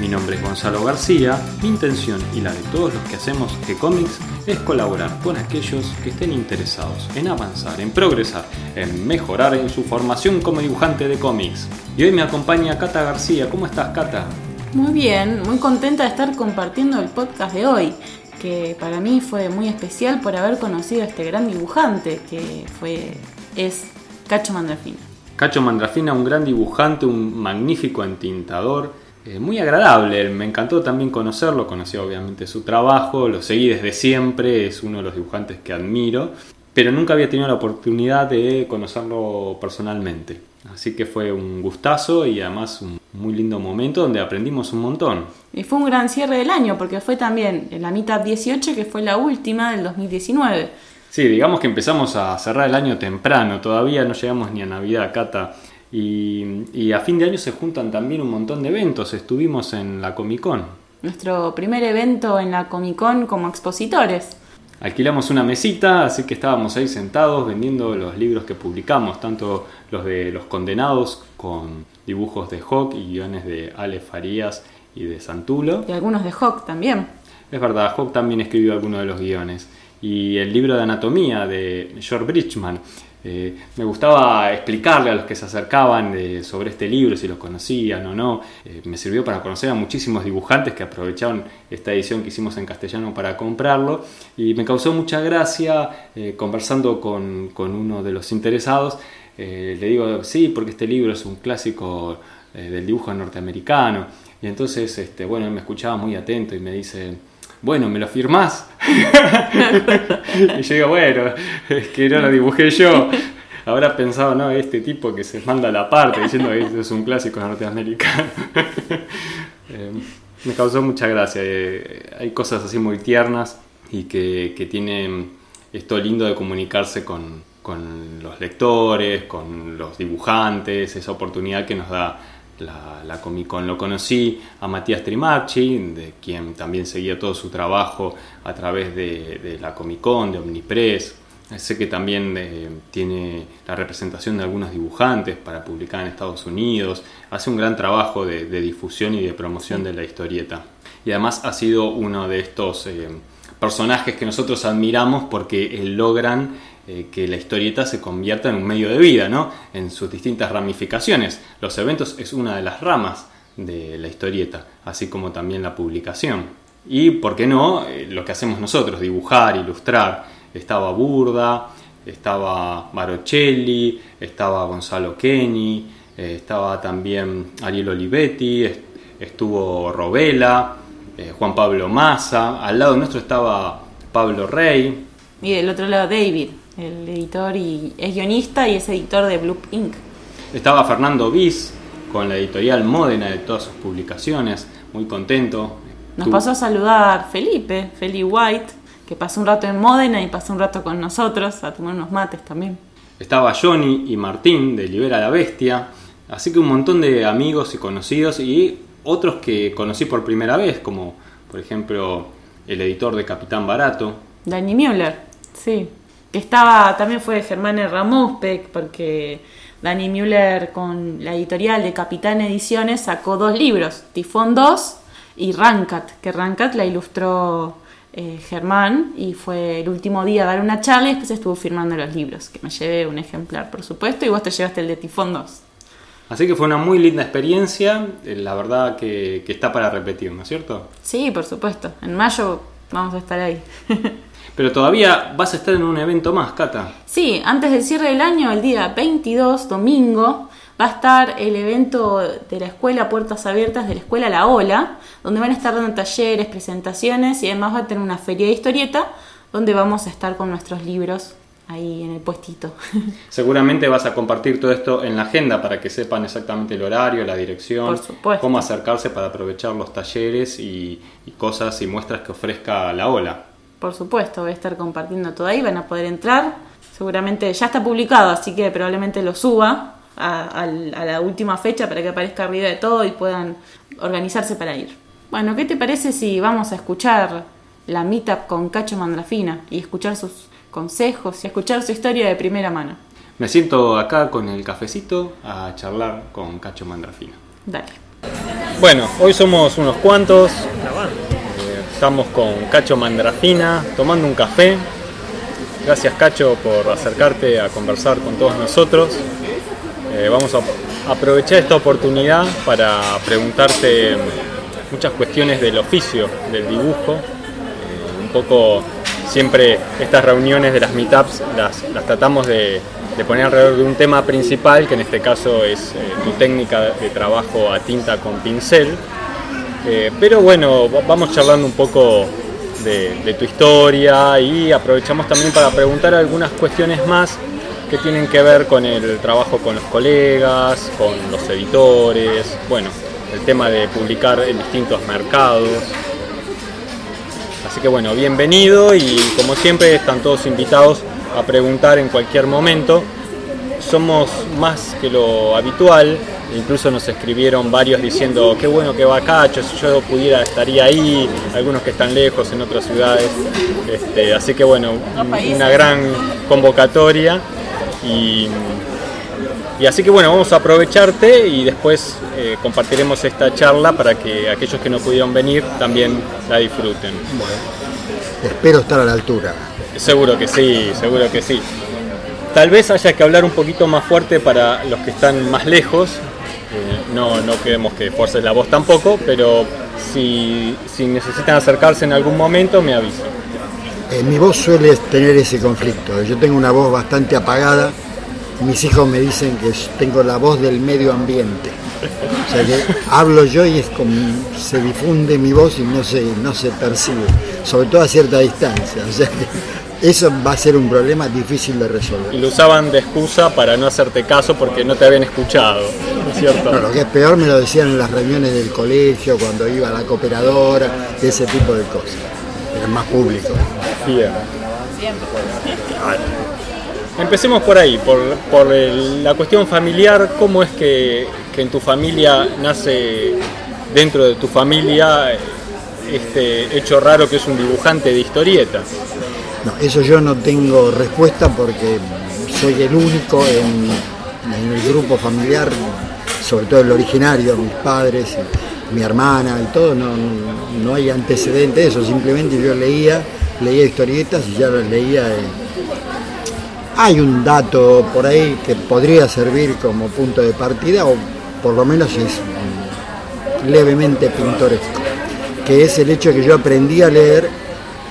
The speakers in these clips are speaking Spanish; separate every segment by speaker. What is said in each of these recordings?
Speaker 1: Mi nombre es Gonzalo García, mi intención y la de todos los que hacemos G-Comics es colaborar con aquellos que estén interesados en avanzar, en progresar, en mejorar en su formación como dibujante de cómics. Y hoy me acompaña Cata García. ¿Cómo estás, Cata?
Speaker 2: Muy bien, muy contenta de estar compartiendo el podcast de hoy, que para mí fue muy especial por haber conocido a este gran dibujante que fue es Cacho Mandrafina.
Speaker 1: Cacho Mandrafina, un gran dibujante, un magnífico entintador, eh, muy agradable. Me encantó también conocerlo, conocí obviamente su trabajo, lo seguí desde siempre, es uno de los dibujantes que admiro, pero nunca había tenido la oportunidad de conocerlo personalmente. Así que fue un gustazo y además un muy lindo momento donde aprendimos un montón.
Speaker 2: Y fue un gran cierre del año porque fue también en la mitad 18 que fue la última del 2019.
Speaker 1: Sí, digamos que empezamos a cerrar el año temprano, todavía no llegamos ni a Navidad, Cata. Y, a fin de año se juntan también un montón de eventos. Estuvimos en la Comic Con.
Speaker 2: Nuestro primer evento en la Comic Con como expositores.
Speaker 1: Alquilamos una mesita, así que estábamos ahí sentados vendiendo los libros que publicamos, tanto los de Los Condenados con dibujos de Hawk y guiones de Ale Farías y de Santulo.
Speaker 2: Y algunos de Hawk también.
Speaker 1: Es verdad, Hawk también escribió algunos de los guiones. Y el libro de anatomía de George Bridgman. Eh, me gustaba explicarle a los que se acercaban sobre este libro, si lo conocían o no. Eh, me sirvió para conocer a muchísimos dibujantes que aprovecharon esta edición que hicimos en castellano para comprarlo. Y me causó mucha gracia eh, conversando con, uno de los interesados. le digo, sí, porque este libro es un clásico del dibujo norteamericano. Y entonces, este, bueno, él me escuchaba muy atento y me dice, bueno, ¿me lo firmás? y yo digo, bueno, es que no lo dibujé yo. Habrá pensado, no, este tipo que se manda la parte diciendo que esto es un clásico norteamericano. Eh, me causó mucha gracia. Eh, hay cosas así muy tiernas y que, que tienen esto lindo de comunicarse con, con los lectores, con los dibujantes, esa oportunidad que nos da la, la, Comic Con. Lo conocí a Matías Trimarchi, de quien también seguía todo su trabajo a través de, la Comic Con, de Omnipress. Sé que también eh, tiene la representación de algunos dibujantes para publicar en Estados Unidos. Hace un gran trabajo de, difusión y de promoción de la historieta. Y además ha sido uno de estos eh, personajes que nosotros admiramos porque logran eh, que la historieta se convierta en un medio de vida, ¿no? En sus distintas ramificaciones. Los eventos es una de las ramas de la historieta, así como también la publicación. Y, ¿por qué no? Eh, lo que hacemos nosotros, dibujar, ilustrar. Estaba Burda, estaba Marochelli, estaba Gonzalo Kenny, eh, estaba también Ariel Olivetti, estuvo Robela, Juan Pablo Massa, al lado nuestro estaba Pablo Rey.
Speaker 2: Y del otro lado David el editor y es guionista y es editor de Blue Inc.
Speaker 1: Estaba Fernando Bis con la editorial Modena de todas sus publicaciones, muy contento.
Speaker 2: Nos pasó a saludar Felipe, Feli White, que pasó un rato en Modena y pasó un rato con nosotros a tomar unos mates también.
Speaker 1: Estaba Johnny y Martín de Libera la Bestia, así que un montón de amigos y conocidos y otros que conocí por primera vez, como por ejemplo el editor de Capitán Barato.
Speaker 2: Danny Müller, sí que estaba, también fue Germán Ramospek, porque Danny Müller con la editorial de Capitán Ediciones sacó dos libros, Tifón 2 y Rancat, que Rancat la ilustró eh, Germán y fue el último día a dar una charla y después estuvo firmando los libros, que me llevé un ejemplar, por supuesto, y vos te llevaste el de Tifón 2.
Speaker 1: Así que fue una muy linda experiencia, eh, la verdad que, que está para repetir, ¿no es cierto?
Speaker 2: Sí, por supuesto. En mayo vamos a estar ahí.
Speaker 1: Pero todavía vas a estar en un evento más, Cata.
Speaker 2: Sí, antes del cierre del año, el día 22, domingo, va a estar el evento de la escuela Puertas Abiertas de la escuela La Ola, donde van a estar dando talleres, presentaciones y además va a tener una feria de historieta donde vamos a estar con nuestros libros ahí en el puestito.
Speaker 1: Seguramente vas a compartir todo esto en la agenda para que sepan exactamente el horario, la dirección, cómo acercarse para aprovechar los talleres y, y cosas y muestras que ofrezca la ola.
Speaker 2: Por supuesto, voy a estar compartiendo todo ahí, van a poder entrar. Seguramente ya está publicado, así que probablemente lo suba a, la última fecha para que aparezca arriba de todo y puedan organizarse para ir. Bueno, ¿qué te parece si vamos a escuchar la meetup con Cacho Mandrafina y escuchar sus consejos y escuchar su historia de primera mano?
Speaker 1: Me siento acá con el cafecito a charlar con Cacho Mandrafina.
Speaker 2: Dale.
Speaker 1: Bueno, hoy somos unos cuantos. Estamos con Cacho Mandrafina tomando un café. Gracias Cacho por acercarte a conversar con todos nosotros. Eh, vamos a aprovechar esta oportunidad para preguntarte muchas cuestiones del oficio, del dibujo. Eh, un poco siempre estas reuniones de las meetups las, las tratamos de, poner alrededor de un tema principal, que en este caso es eh, tu técnica de trabajo a tinta con pincel. Pero bueno, vamos charlando un poco de, de, tu historia y aprovechamos también para preguntar algunas cuestiones más que tienen que ver con el trabajo con los colegas, con los editores, bueno, el tema de publicar en distintos mercados. Así que bueno, bienvenido y como siempre están todos invitados a preguntar en cualquier momento. Somos más que lo habitual, incluso nos escribieron varios diciendo qué bueno que va Cacho, si yo pudiera estaría ahí, algunos que están lejos en otras ciudades. Este, así que bueno, una gran convocatoria y, así que bueno, vamos a aprovecharte y después eh, compartiremos esta charla para que aquellos que no pudieron venir también la disfruten.
Speaker 3: espero estar a la altura.
Speaker 1: Seguro que sí, seguro que sí. Tal vez haya que hablar un poquito más fuerte para los que están más lejos. Eh, no, no queremos que fuerces la voz tampoco, pero si, si necesitan acercarse en algún momento, me aviso.
Speaker 3: Eh, mi voz suele tener ese conflicto. Yo tengo una voz bastante apagada. Mis hijos me dicen que tengo la voz del medio ambiente. O sea que hablo yo y es como se difunde mi voz y no se, no se percibe, sobre todo a cierta distancia. O sea que eso va a ser un problema difícil de resolver.
Speaker 1: Y lo usaban de excusa para no hacerte caso porque no te habían escuchado, cierto?
Speaker 3: lo que es peor me lo decían en las reuniones del colegio, cuando iba a la cooperadora, ese tipo de cosas. Era más público.
Speaker 1: Empecemos por ahí, por, la cuestión familiar, ¿cómo es que, en tu familia nace, dentro de tu familia, este hecho raro que es un dibujante de historietas?
Speaker 3: No, eso yo no tengo respuesta porque soy el único en, el grupo familiar, sobre todo el originario, mis padres, mi hermana y todo, no, no hay antecedentes de eso, simplemente yo leía leía historietas y ya las leía. Hay un dato por ahí que podría servir como punto de partida, o por lo menos es levemente pintoresco, que es el hecho de que yo aprendí a leer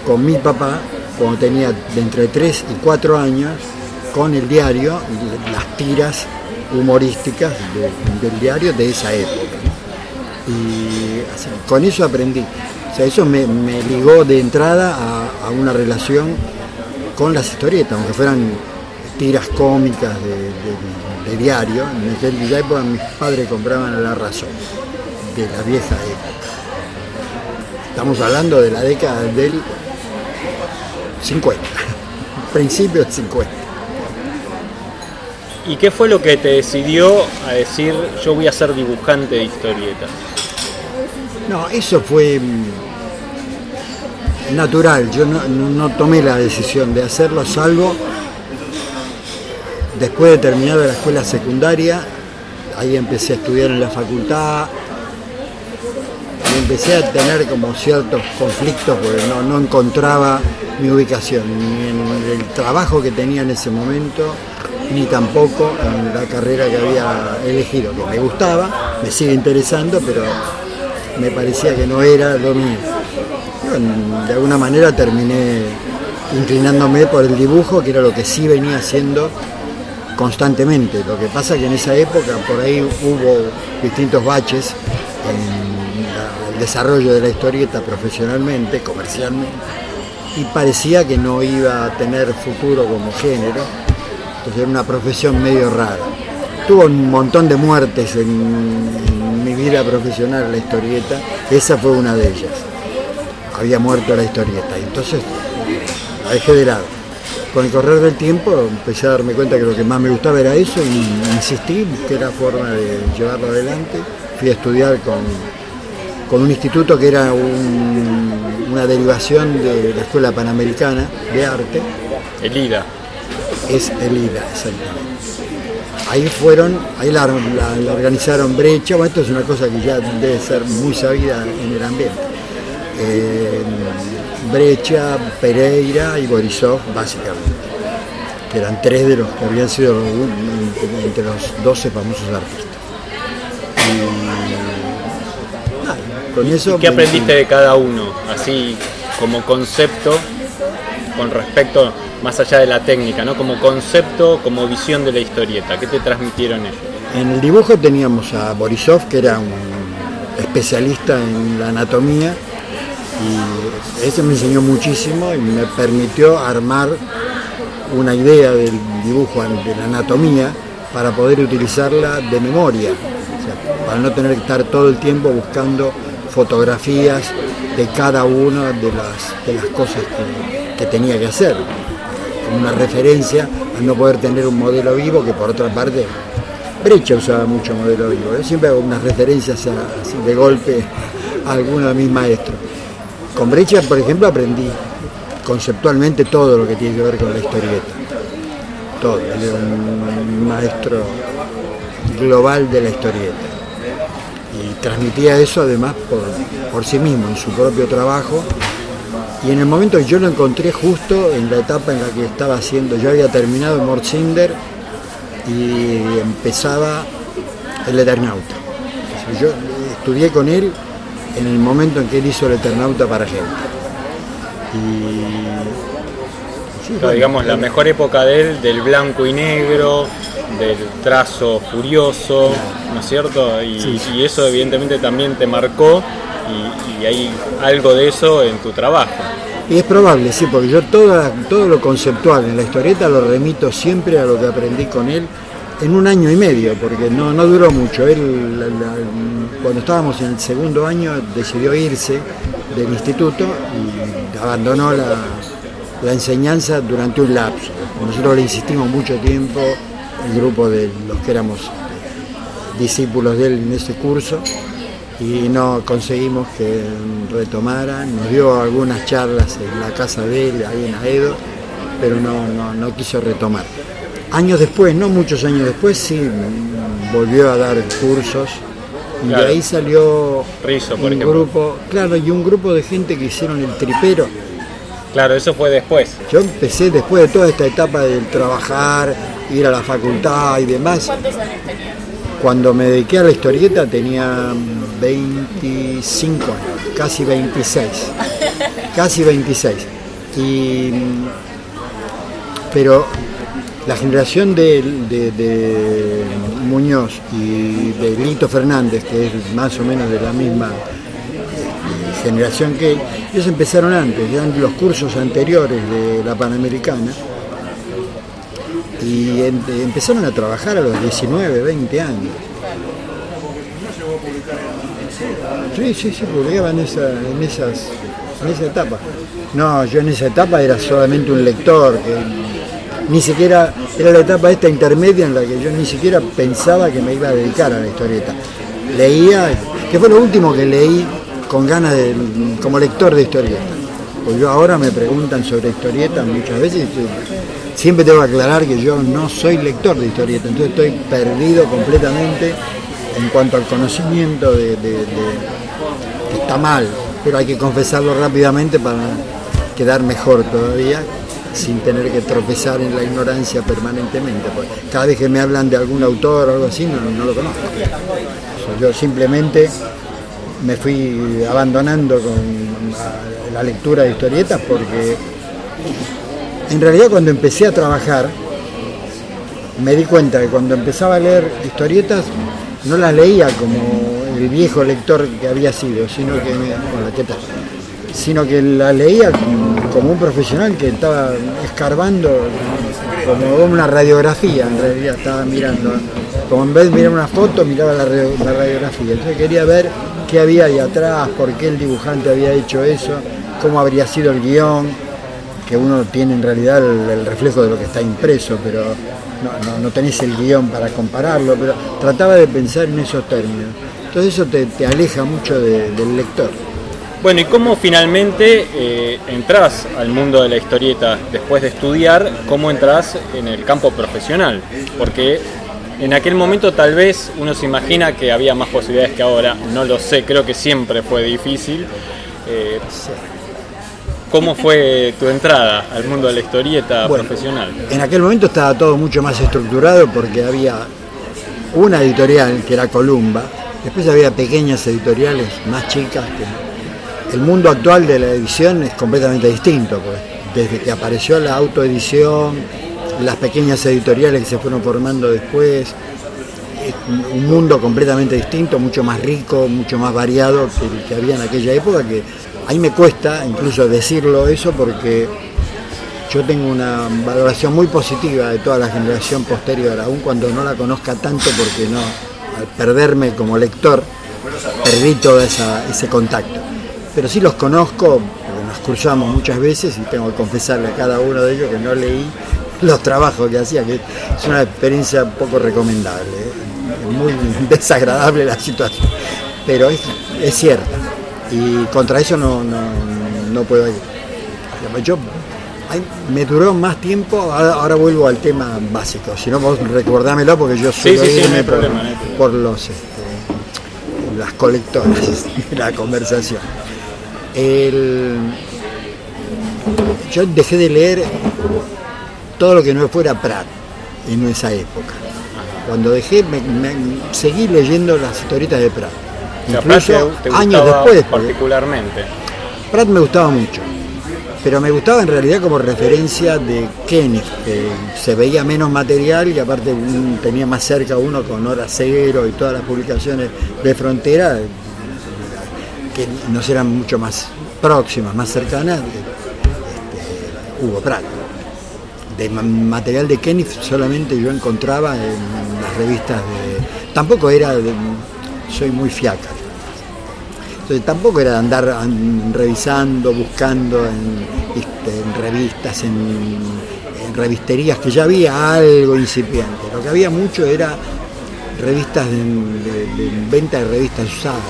Speaker 3: con mi papá cuando tenía de entre 3 y 4 años, con el diario las tiras humorísticas del diario de esa época. Y con eso aprendí eso me, ligó de entrada a, una relación con las historietas, aunque fueran tiras cómicas de, diario. En aquella época mis padres compraban la razón, de la vieja época. Estamos hablando de la década del 50, principios del 50.
Speaker 1: ¿Y qué fue lo que te decidió a decir yo voy a ser dibujante de historietas?
Speaker 3: No, eso fue mm, natural, yo no, tomé la decisión de hacerlo, salvo después de terminar la escuela secundaria, ahí empecé a estudiar en la facultad y empecé a tener como ciertos conflictos porque no, no encontraba mi ubicación, ni en el trabajo que tenía en ese momento, ni tampoco en la carrera que había elegido, que me gustaba, me sigue interesando, pero me parecía que no era lo mío de alguna manera terminé inclinándome por el dibujo, que era lo que sí venía haciendo constantemente. Lo que pasa que en esa época por ahí hubo distintos baches en el desarrollo de la historieta profesionalmente, comercialmente, y parecía que no iba a tener futuro como género, entonces era una profesión medio rara. Tuvo un montón de muertes en mi vida profesional la historieta, esa fue una de ellas había muerto la historieta. Entonces la dejé de lado. Con el correr del tiempo empecé a darme cuenta que lo que más me gustaba era eso y insistí, busqué la forma de llevarlo adelante. Fui a estudiar con, con un instituto que era una derivación de la Escuela Panamericana de Arte.
Speaker 1: El IDA.
Speaker 3: Es el IDA, exactamente. Ahí fueron, ahí la, organizaron brecha, bueno, esto es una cosa que ya debe ser muy sabida en el ambiente. Eh, brecha, Pereira y Borisov, básicamente, que eran tres de los que habían sido entre los 12 famosos artistas.
Speaker 1: Con eso ¿Qué aprendiste de cada uno, así como concepto, con respecto más allá de la técnica, ¿no? Como concepto, como visión de la historieta. ¿Qué te transmitieron ellos?
Speaker 3: En el dibujo teníamos a Borisov, que era un especialista en la anatomía, y ese me enseñó muchísimo y me permitió armar una idea del dibujo, de la anatomía, para poder utilizarla de memoria, para no tener que estar todo el tiempo buscando fotografías de cada una de las, de las cosas que tenía que hacer una referencia a no poder tener un modelo vivo que por otra parte Brecha usaba mucho modelo vivo. Yo siempre hago unas referencias así de golpe a alguno de mis maestros. Con Brecha, por ejemplo, aprendí conceptualmente todo lo que tiene que ver con la historieta. Todo. Él era un maestro global de la historieta. Transmitía eso además por, por sí mismo, en su propio trabajo y en el momento que yo lo encontré justo en la etapa en la que estaba haciendo, yo había terminado Mortzinder y empezaba el Eternauta. Yo estudié con él en el momento en que él hizo el Eternauta para gente.
Speaker 1: Y, digamos, la mejor época de él, del blanco y negro, del trazo furioso, ¿no es cierto? Y, y eso evidentemente también te marcó y, hay algo de eso en tu trabajo.
Speaker 3: Y es probable, sí, porque yo todo, todo lo conceptual en la historieta lo remito siempre a lo que aprendí con él en un año y medio, porque no, no duró mucho. Él, cuando estábamos en el segundo año, decidió irse del instituto y abandonó la, la enseñanza durante un lapso. Nosotros le insistimos mucho tiempo, el grupo de los que éramos discípulos de él en ese curso, y no conseguimos que retomara, nos dio algunas charlas en la casa de él, ahí en Aedo, pero no, no, quiso retomar. Años después, no muchos años después, sí volvió a dar cursos y de ahí salió un grupo, claro, y un grupo de gente que hicieron el tripero.
Speaker 1: Claro, eso fue después.
Speaker 3: Yo empecé después de toda esta etapa del trabajar, ir a la facultad y demás. ¿Cuántos años tenías? Cuando me dediqué a la historieta tenía 25 años, casi 26. Casi 26. Y, pero la generación de, Muñoz y de Lito Fernández, que es más o menos de la misma eh, generación que ellos empezaron antes, ya en los cursos anteriores de la Panamericana, y empezaron a trabajar a los 19, 20 años. Sí, sí, sí, publicaba en, esa, en, esas, en esa etapa. No, yo en esa etapa era solamente un lector, que ni siquiera era la etapa esta intermedia en la que yo ni siquiera pensaba que me iba a dedicar a la historieta. Leía, que fue lo último que leí con ganas de, como lector de historieta. Pues yo ahora me preguntan sobre historieta muchas veces y siempre tengo que aclarar que yo no soy lector de historieta, entonces estoy perdido completamente en cuanto al conocimiento de, que está mal, pero hay que confesarlo rápidamente para quedar mejor todavía sin tener que tropezar en la ignorancia permanentemente. Porque cada vez que me hablan de algún autor o algo así, no, lo conozco. yo simplemente me fui abandonando con la lectura de historietas porque en realidad cuando empecé a trabajar me di cuenta que cuando empezaba a leer historietas no las leía como el viejo lector que había sido, sino que, sino que la leía como un profesional que estaba escarbando como una radiografía, en realidad estaba mirando, como en vez de mirar una foto, miraba la, radiografía. Entonces quería ver qué había ahí atrás, por qué el dibujante había hecho eso. cómo habría sido el guion, que uno tiene en realidad el, reflejo de lo que está impreso, pero no, tenés el guion para compararlo, pero trataba de pensar en esos términos. Entonces eso te, aleja mucho del lector.
Speaker 1: Bueno, ¿y cómo finalmente eh, entras al mundo de la historieta después de estudiar? ¿Cómo entras en el campo profesional? Porque en aquel momento tal vez uno se imagina que había más posibilidades que ahora, no lo sé, creo que siempre fue difícil. Eh, ¿Cómo fue tu entrada al mundo de la historieta profesional?
Speaker 3: En aquel momento estaba todo mucho más estructurado porque había una editorial que era Columba, después había pequeñas editoriales más chicas que el mundo actual de la edición es completamente distinto, pues desde que apareció la autoedición, las pequeñas editoriales que se fueron formando después, un mundo completamente distinto, mucho más rico, mucho más variado que el que había en aquella época, que ahí me cuesta incluso decirlo eso porque yo tengo una valoración muy positiva de toda la generación posterior, aun cuando no la conozca tanto porque no, al perderme como lector, perdí todo ese contacto. Pero sí los conozco, nos cruzamos muchas veces y tengo que confesarle a cada uno de ellos que no leí los trabajos que hacía, que es una experiencia poco recomendable, ¿eh? muy desagradable la situación, pero es, es cierta y contra eso no, no, puedo ir. Yo, me duró más tiempo, ahora, vuelvo al tema básico, si no vos recordámelo porque yo suelo irme por, los este, las colectoras de la conversación. yo dejé de leer todo lo que no fuera Pratt en esa época. Cuando dejé, me, seguí leyendo las historietas de Pratt. Incluso años después.
Speaker 1: Particularmente.
Speaker 3: Pratt me gustaba mucho, pero me gustaba en realidad como referencia de Kenneth, que se veía menos material y aparte tenía más cerca uno con Hora Cero y todas las publicaciones de frontera que nos eran mucho más próximas, más cercanas. Este, Hugo Pratt de material de Kenneth solamente yo encontraba en las revistas de... Tampoco era de, soy muy fiaca. Entonces tampoco era andar revisando, buscando en, este, revistas, en, revisterías, que ya había algo incipiente. Lo que había mucho era revistas de, venta de revistas usadas.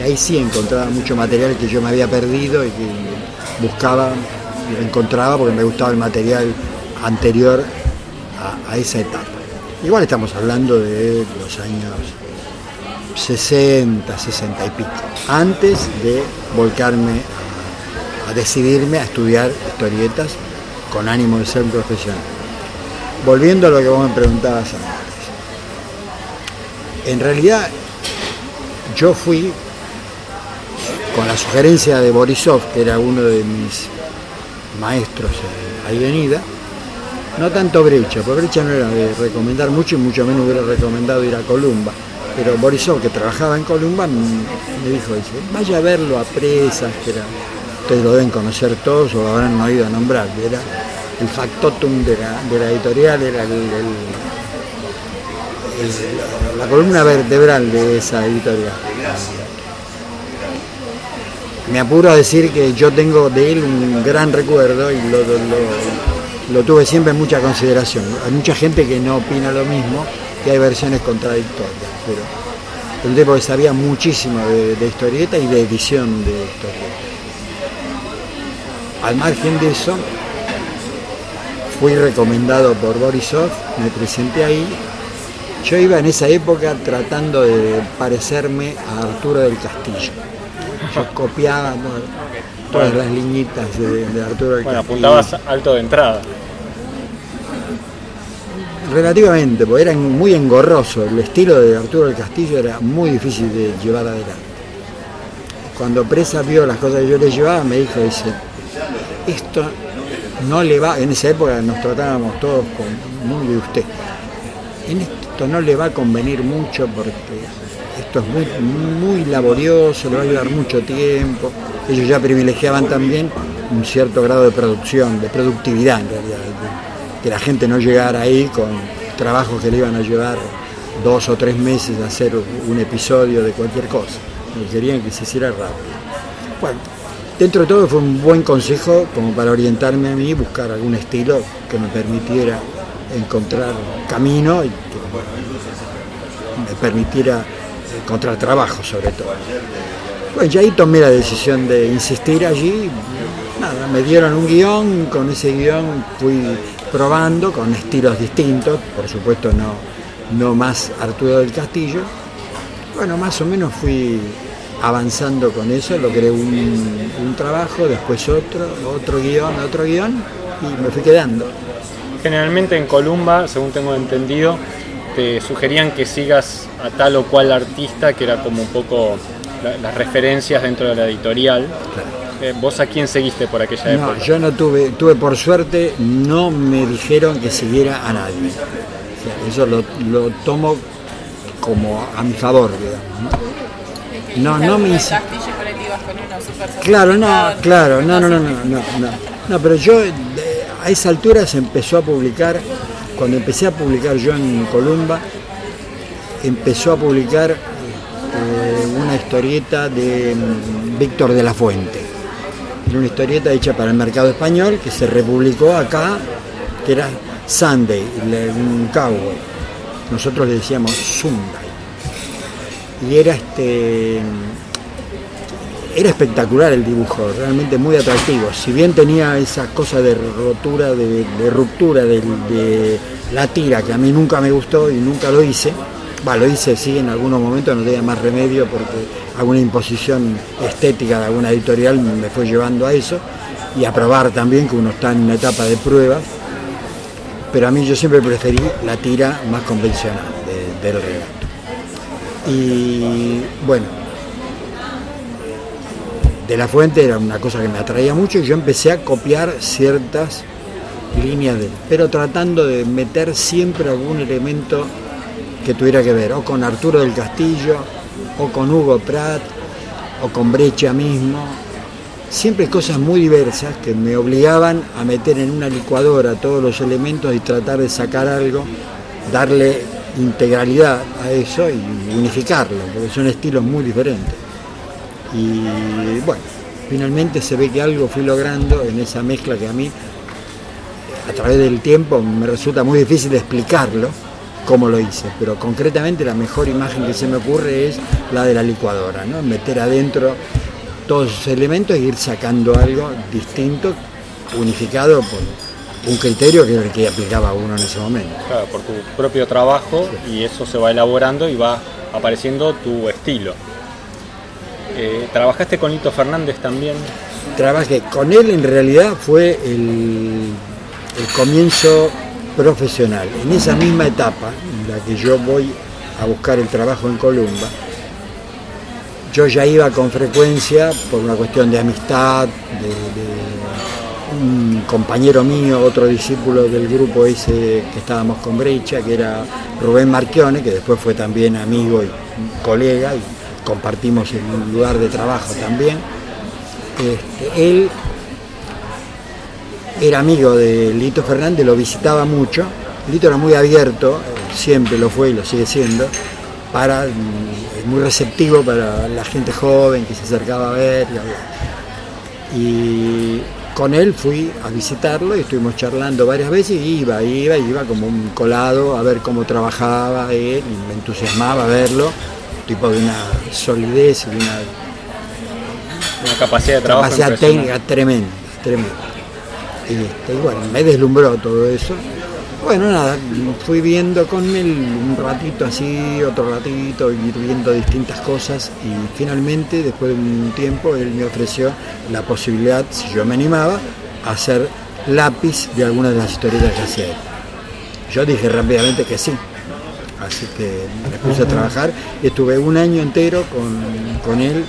Speaker 3: Y ahí sí encontraba mucho material que yo me había perdido y que buscaba lo encontraba porque me gustaba el material anterior a, esa etapa. Igual estamos hablando de los años 60, 60 y pico, antes de volcarme a, decidirme a estudiar historietas con ánimo de ser profesional. Volviendo a lo que vos me preguntabas antes. En realidad, yo fui con la sugerencia de Borisov, que era uno de mis maestros ahí en Ida, no tanto Brecha, porque Brecha no era de recomendar mucho y mucho menos hubiera recomendado ir a Columba. Pero Borisov, que trabajaba en Columba, me dijo, dice, vaya a verlo a presas, que era, ustedes lo deben conocer todos o habrán oído nombrar, era el factotum de la, editorial, era la columna vertebral de esa editorial me apuro a decir que yo tengo de él un gran recuerdo y lo, tuve siempre en mucha consideración. Hay mucha gente que no opina lo mismo, que hay versiones contradictorias, pero el tipo que sabía muchísimo de, historieta y de edición de historieta. Al margen de eso, fui recomendado por Borisov, me presenté ahí. Yo iba en esa época tratando de parecerme a Arturo del Castillo yo copiaba todas las liñitas de, Arturo del
Speaker 1: Bueno, apuntabas alto de entrada.
Speaker 3: Relativamente, porque era muy engorroso. El estilo de Arturo del Castillo era muy difícil de llevar adelante. Cuando Presa vio las cosas que yo le llevaba, me dijo, dice, esto no le va, en esa época nos tratábamos todos con muy de usted. En esto no le va a convenir mucho porque esto es muy, muy laborioso, le va a llevar mucho tiempo. Ellos ya privilegiaban también un cierto grado de producción, de productividad en realidad, que la gente no llegara ahí con trabajos que le iban a llevar dos o tres meses a hacer un episodio de cualquier cosa. Querían que se hiciera rápido. Bueno, dentro de todo fue un buen consejo como para orientarme a mí, buscar algún estilo que me permitiera encontrar camino y que me permitiera encontrar trabajo sobre todo. Bueno, ya ahí tomé la decisión de insistir allí. Nada, me dieron un guion, con ese guion fui probando con estilos distintos, por supuesto no, no más Arturo del Castillo. Bueno, más o menos fui avanzando con eso, logré un, un trabajo, después otro, otro guion, otro guion y me fui quedando.
Speaker 1: Generalmente en Columba, según tengo entendido, te sugerían que sigas a tal o cual artista, que era como un poco las referencias dentro de la editorial. Eh, ¿Vos a quién seguiste por aquella época?
Speaker 3: No, yo no tuve, tuve por suerte, no me dijeron que siguiera a nadie. eso lo, tomo como a mi favor,
Speaker 2: digamos. No, no, me hice...
Speaker 3: Claro, no, claro, no, no, no, no, no, no, no, pero yo a esa altura se empezó a publicar, cuando empecé a publicar yo en Columba, empezó a publicar eh, una historieta de mm, Víctor de la Fuente. Era una historieta hecha para el mercado español que se republicó acá, que era Sunday, un cowboy. Nosotros le decíamos Sunday. Y era este era espectacular el dibujo, realmente muy atractivo. Si bien tenía esa cosa de rotura, de, ruptura de, de, la tira, que a mí nunca me gustó y nunca lo hice, Va, lo hice sí en algunos momentos, no tenía más remedio porque alguna imposición estética de alguna editorial me fue llevando a eso y a probar también que uno está en una etapa de prueba. Pero a mí yo siempre preferí la tira más convencional del relato. Y bueno, de la fuente era una cosa que me atraía mucho y yo empecé a copiar ciertas líneas de pero tratando de meter siempre algún elemento que tuviera que ver o con Arturo del Castillo, o con Hugo Pratt, o con Brecha mismo. Siempre cosas muy diversas que me obligaban a meter en una licuadora todos los elementos y tratar de sacar algo, darle integralidad a eso y unificarlo, porque son estilos muy diferentes. Y bueno, finalmente se ve que algo fui logrando en esa mezcla que a mí, a través del tiempo, me resulta muy difícil explicarlo, cómo lo hice, pero concretamente la mejor imagen que se me ocurre es la de la licuadora, ¿no? meter adentro todos esos elementos e ir sacando algo distinto, unificado por un criterio que era el que aplicaba uno en ese momento.
Speaker 1: Claro, por tu propio trabajo y eso se va elaborando y va apareciendo tu estilo. Eh, ¿Trabajaste con Lito Fernández también?
Speaker 3: Trabajé con él, en realidad fue el, el comienzo profesional. En esa misma etapa en la que yo voy a buscar el trabajo en Columba, yo ya iba con frecuencia por una cuestión de amistad, de, un compañero mío, otro discípulo del grupo ese que estábamos con Brecha, que era Rubén Marchione, que después fue también amigo y colega, y compartimos el lugar de trabajo también. Este, él era amigo de Lito Fernández, lo visitaba mucho. Lito era muy abierto, siempre lo fue y lo sigue siendo, para, mm, muy receptivo para la gente joven que se acercaba a ver. Y, con él fui a visitarlo y estuvimos charlando varias veces y iba, iba, iba como un colado a ver cómo trabajaba él y me entusiasmaba verlo, tipo de una solidez y una,
Speaker 1: una capacidad de trabajo
Speaker 3: capacidad técnica tremenda, tremenda. Este, y, bueno, me deslumbró todo eso. Bueno, nada, fui viendo con él un ratito así, otro ratito, ir viendo distintas cosas y finalmente, después de un tiempo, él me ofreció la posibilidad, si yo me animaba, a hacer lápiz de algunas de las historietas que hacía él. Yo dije rápidamente que sí, así que me puse a trabajar y estuve un año entero con, con él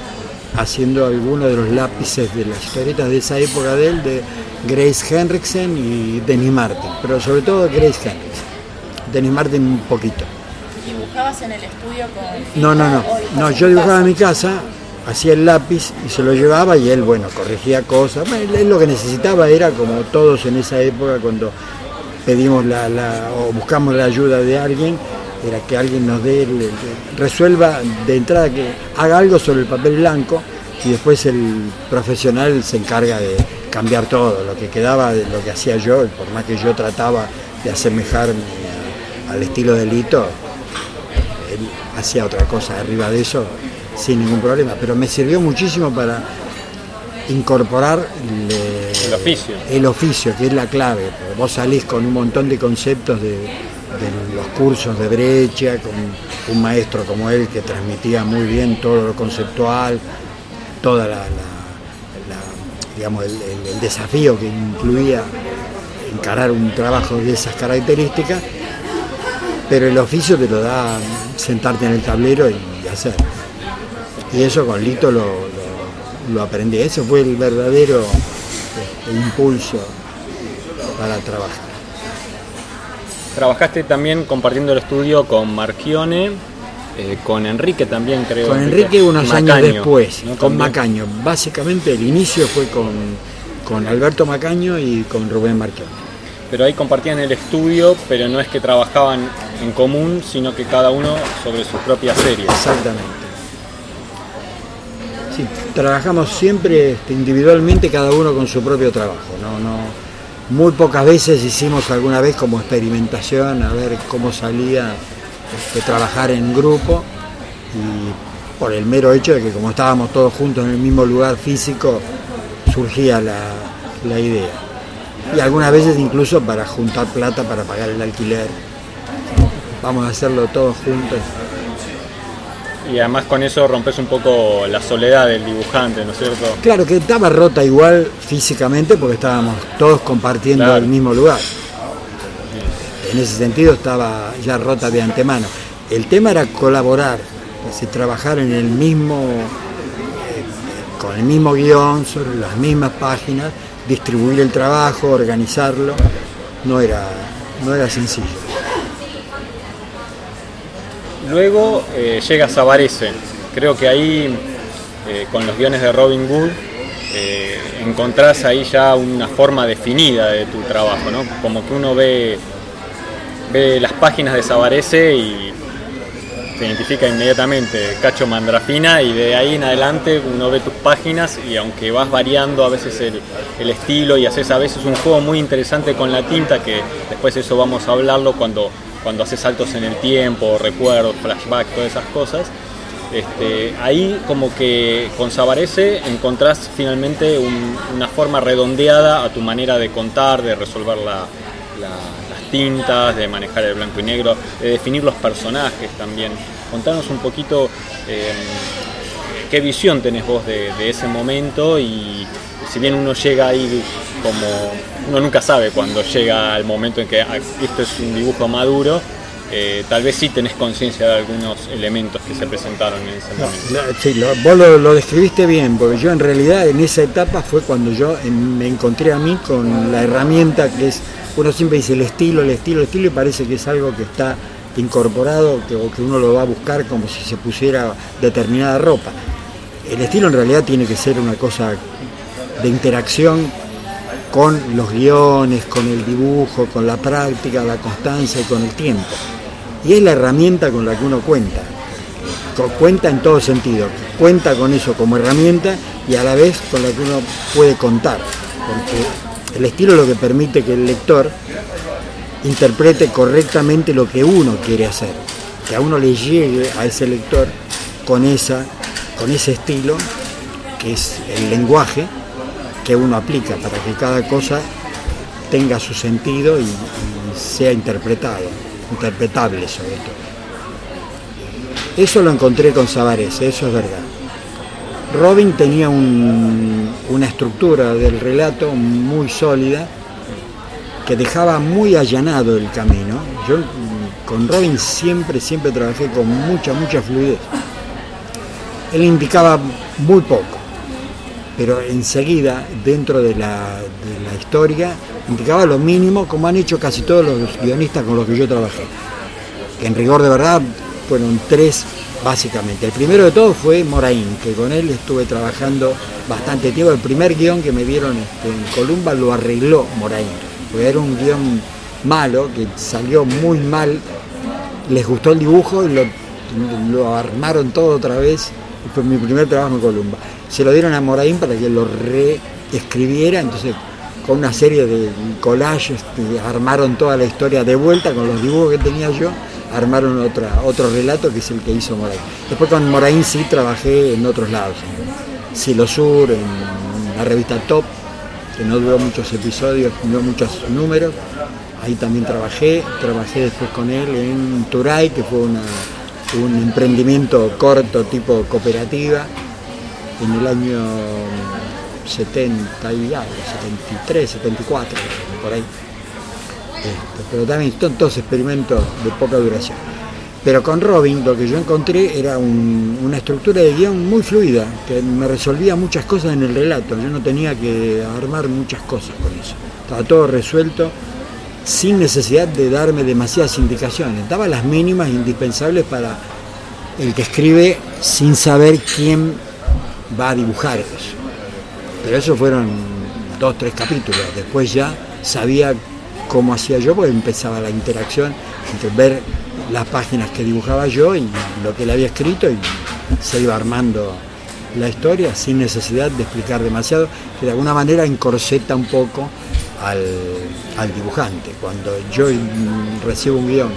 Speaker 3: haciendo algunos de los lápices de las historietas de esa época de él, de Grace Henriksen y Denis Martin, pero sobre todo Grace Henriksen. Denis Martin un poquito.
Speaker 2: ¿Dibujabas en el estudio con.?
Speaker 3: No, no, no. No, yo dibujaba en mi casa, hacía el lápiz y se lo llevaba y él, bueno, corregía cosas. él lo que necesitaba era, como todos en esa época, cuando pedimos la, o buscamos la ayuda de alguien, era que alguien nos dé, resuelva de entrada que haga algo sobre el papel blanco y después el profesional se encarga de cambiar todo, lo que quedaba de lo que hacía yo, por más que yo trataba de asemejarme al estilo de Lito, él hacía otra cosa arriba de eso sin ningún problema, pero me sirvió muchísimo para incorporar
Speaker 1: el oficio.
Speaker 3: el oficio, que es la clave. Vos salís con un montón de conceptos de, los cursos de brecha, con un maestro como él que transmitía muy bien todo lo conceptual, toda la, el, desafío que incluía encarar un trabajo de esas características, pero el oficio te lo da sentarte en el tablero y, hacer. Y eso con Lito lo, lo, aprendí, ese fue el verdadero este, impulso para trabajar.
Speaker 1: Trabajaste también compartiendo el estudio con Marchione, eh, con Enrique también creo.
Speaker 3: Con Enrique unos años después, con Macaño. Básicamente el inicio fue con, con Alberto Macaño y con Rubén Marchione.
Speaker 1: Pero ahí compartían el estudio, pero no es que trabajaban en común, sino que cada uno sobre su propia serie.
Speaker 3: Exactamente. Sí, trabajamos siempre este, individualmente, cada uno con su propio trabajo. No, no, muy pocas veces hicimos alguna vez como experimentación a ver cómo salía este, trabajar en grupo y por el mero hecho de que como estábamos todos juntos en el mismo lugar físico surgía la, la idea. Y algunas veces incluso para juntar plata para pagar el alquiler. Vamos a hacerlo todos juntos
Speaker 1: y además con eso rompes un poco la soledad del dibujante, ¿no es cierto?
Speaker 3: Claro, que estaba rota igual físicamente porque estábamos todos compartiendo el mismo lugar. En ese sentido estaba ya rota de antemano. El tema era colaborar, es trabajar en el mismo, eh, con el mismo guion, sobre las mismas páginas, distribuir el trabajo, organizarlo, no era, no era sencillo.
Speaker 1: Luego eh, llega Sabarese. Creo que ahí, eh, con los guiones de Robin Hood, eh, encontrás ahí ya una forma definida de tu trabajo, ¿no? Como que uno ve, ve las páginas de Sabarese y se identifica inmediatamente Cacho Mandrafina y de ahí en adelante uno ve tus páginas y aunque vas variando a veces el, el, estilo y haces a veces un juego muy interesante con la tinta que después eso vamos a hablarlo cuando cuando haces saltos en el tiempo, recuerdos, flashback, todas esas cosas. Este, ahí como que con Sabarese encontrás finalmente una forma redondeada a tu manera de contar, de resolver las tintas, de manejar el blanco y negro, de definir los personajes también. Contanos un poquito em, qué visión tenés vos de, ese momento y si bien uno llega ahí como uno nunca sabe cuando llega el momento en que ah, esto es un dibujo maduro, eh, tal vez sí tenés conciencia de algunos elementos que se presentaron en ese momento.
Speaker 3: sí, vos lo, describiste bien, porque yo en realidad en esa etapa fue cuando yo me encontré a mí con la herramienta que es, uno siempre dice el estilo, el estilo, el estilo, y parece que es algo que está incorporado que, o que uno lo va a buscar como si se pusiera determinada ropa. El estilo en realidad tiene que ser una cosa de interacción con los guiones, con el dibujo, con la práctica, la constancia y con el tiempo. Y es la herramienta con la que uno cuenta. Cuenta en todo sentido. Cuenta con eso como herramienta y a la vez con la que uno puede contar. Porque el estilo es lo que permite que el lector interprete correctamente lo que uno quiere hacer. Que a uno le llegue a ese lector con, esa, con ese estilo, que es el lenguaje, que uno aplica para que cada cosa tenga su sentido y, sea interpretado, interpretable sobre todo. Eso lo encontré con Savares, eso es verdad. Robin tenía una estructura del relato muy sólida que dejaba muy allanado el camino. Yo con Robin siempre, siempre trabajé con mucha, mucha fluidez. Él indicaba muy poco pero enseguida, dentro de la, historia, indicaba lo mínimo, como han hecho casi todos los guionistas con los que yo trabajé. Que en rigor de verdad fueron tres básicamente. El primero de todos fue Moraín, que con él estuve trabajando bastante tiempo. El primer guion que me dieron este, en Columba lo arregló Moraín, porque era un guion malo, que salió muy mal. Les gustó el dibujo y lo, lo armaron todo otra vez Fue mi primer trabajo en Columba. Se lo dieron a Moraín para que lo reescribiera, entonces con una serie de collages este, armaron toda la historia de vuelta con los dibujos que tenía yo, armaron otra, otro relato que es el que hizo Moraín. Después con Moraín sí trabajé en otros lados, en Silo Sur, en la revista Top, que no duró muchos episodios, no muchos números. Ahí también trabajé, trabajé después con él en Turay, que fue un emprendimiento corto tipo cooperativa, en el año 70 y algo, 73, 74, por ahí. Este, pero también son todos experimentos de poca duración. Pero con Robin lo que yo encontré era una estructura de guion muy fluida, que me resolvía muchas cosas en el relato. Yo no tenía que armar muchas cosas con eso. Estaba todo resuelto sin necesidad de darme demasiadas indicaciones. Daba las mínimas indispensables para el que escribe sin saber quién va a dibujar eso. Pero eso fueron dos, tres capítulos. Después ya sabía cómo hacía yo, porque empezaba la interacción entre ver las páginas que dibujaba yo y lo que le había escrito y se iba armando la historia sin necesidad de explicar demasiado, que de alguna manera encorseta un poco al, dibujante. Cuando yo recibo un guion,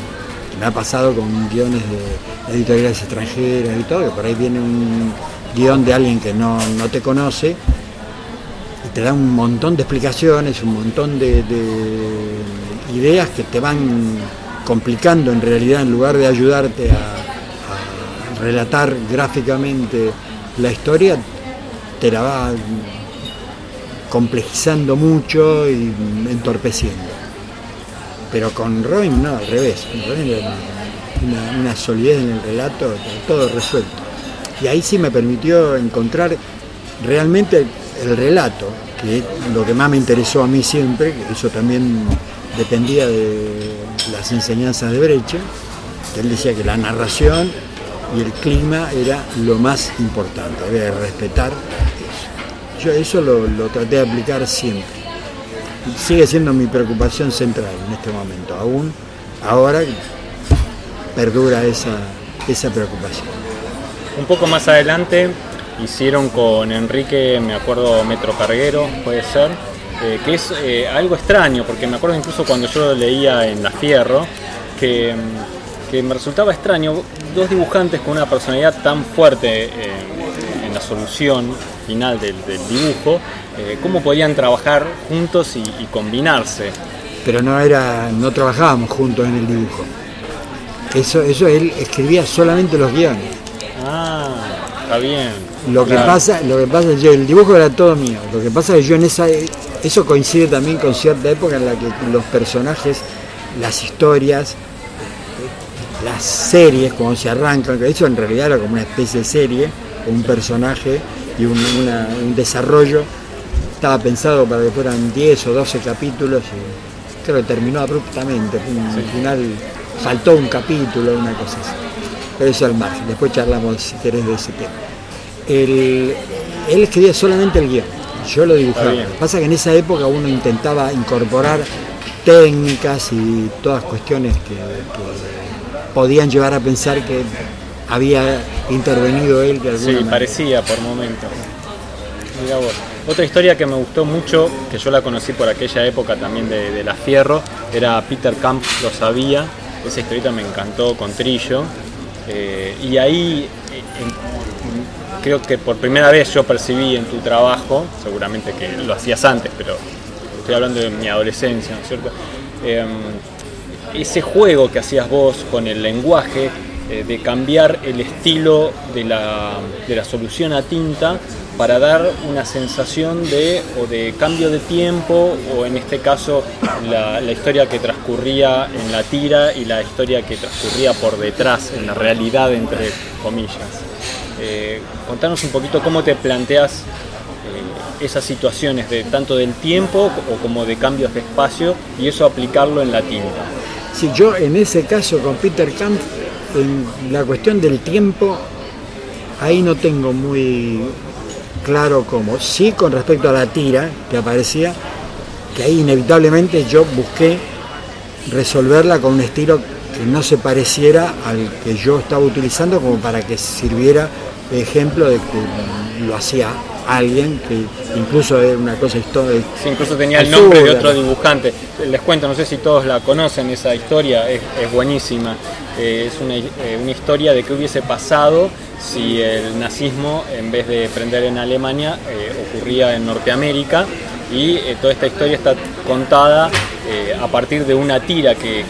Speaker 3: que me ha pasado con guiones de editoriales extranjeras y todo, que por ahí viene un guion de alguien que no, te conoce, y te da un montón de explicaciones, un montón de ideas que te van complicando en realidad en lugar de ayudarte a, relatar gráficamente la historia, te la va complejizando mucho y entorpeciendo. Pero con Robin no, al revés. una, una, solidez en el relato, todo resuelto. Y ahí sí me permitió encontrar realmente el relato, que es lo que más me interesó a mí siempre, eso también dependía de las enseñanzas de Brecha, que él decía que la narración y el clima era lo más importante, había que respetar. Yo eso lo, traté de aplicar siempre. Sigue siendo mi preocupación central en este momento, aún ahora perdura esa, esa preocupación.
Speaker 1: Un poco más adelante hicieron con Enrique, me acuerdo, Metro Carguero, puede ser, eh, que es eh, algo extraño, porque me acuerdo incluso cuando yo lo leía en La Fierro, que, mm, me resultaba extraño, dos dibujantes con una personalidad tan fuerte eh, en la solución final del, dibujo, cómo podían trabajar juntos y, combinarse.
Speaker 3: Pero no era, no trabajábamos juntos en el dibujo. Eso, eso él escribía solamente los guiones.
Speaker 1: Ah, está bien.
Speaker 3: Lo que pasa, lo que pasa es que el dibujo era todo mío. Lo que pasa es que yo en esa eso coincide también con cierta época en la que los personajes, las historias, las series, cuando se arrancan, eso en realidad era como una especie de serie, un personaje y un, desarrollo, estaba pensado para que fueran 10 o 12 capítulos y creo que terminó abruptamente, al final faltó un capítulo, una cosa así. Pero eso al margen, después charlamos si querés de ese tema. él escribía solamente el guion yo lo dibujaba. Lo que pasa es que en esa época uno intentaba incorporar técnicas y todas cuestiones que, podían llevar a pensar que había intervenido él de
Speaker 1: Sí, parecía por momentos. Mira vos. Otra historia que me gustó mucho, que yo la conocí por aquella época también de, La Fierro, era Peter Camp Lo Sabía. Esa historieta me encantó con Trillo. Eh, y ahí creo que por primera vez yo percibí en tu trabajo, seguramente que lo hacías antes, pero estoy hablando de mi adolescencia, ¿no es cierto? Em, ese juego que hacías vos con el lenguaje, eh, de cambiar el estilo de la, de la, solución a tinta para dar una sensación de, o de cambio de tiempo, o en este caso la, la historia que transcurría en la tira y la historia que transcurría por detrás, en la realidad, entre comillas. Eh, contanos un poquito cómo te planteas eh, esas situaciones de tanto del tiempo o como de cambios de espacio y eso aplicarlo en la tinta.
Speaker 3: Sí, yo en ese caso con Peter Kant, en la cuestión del tiempo, ahí no tengo muy claro cómo. Sí con respecto a la tira que aparecía, que ahí inevitablemente yo busqué resolverla con un estilo que no se pareciera al que yo estaba utilizando como para que sirviera ejemplo de que lo hacía alguien que incluso era una cosa histórica.
Speaker 1: Sí, incluso tenía el nombre de otro dibujante. Les cuento, no sé si todos la conocen, esa historia es, buenísima. Eh, es una, eh, una, historia de qué hubiese pasado si el nazismo, en vez de prender en Alemania, eh, ocurría en Norteamérica. Y toda esta historia está contada a partir de una tira que,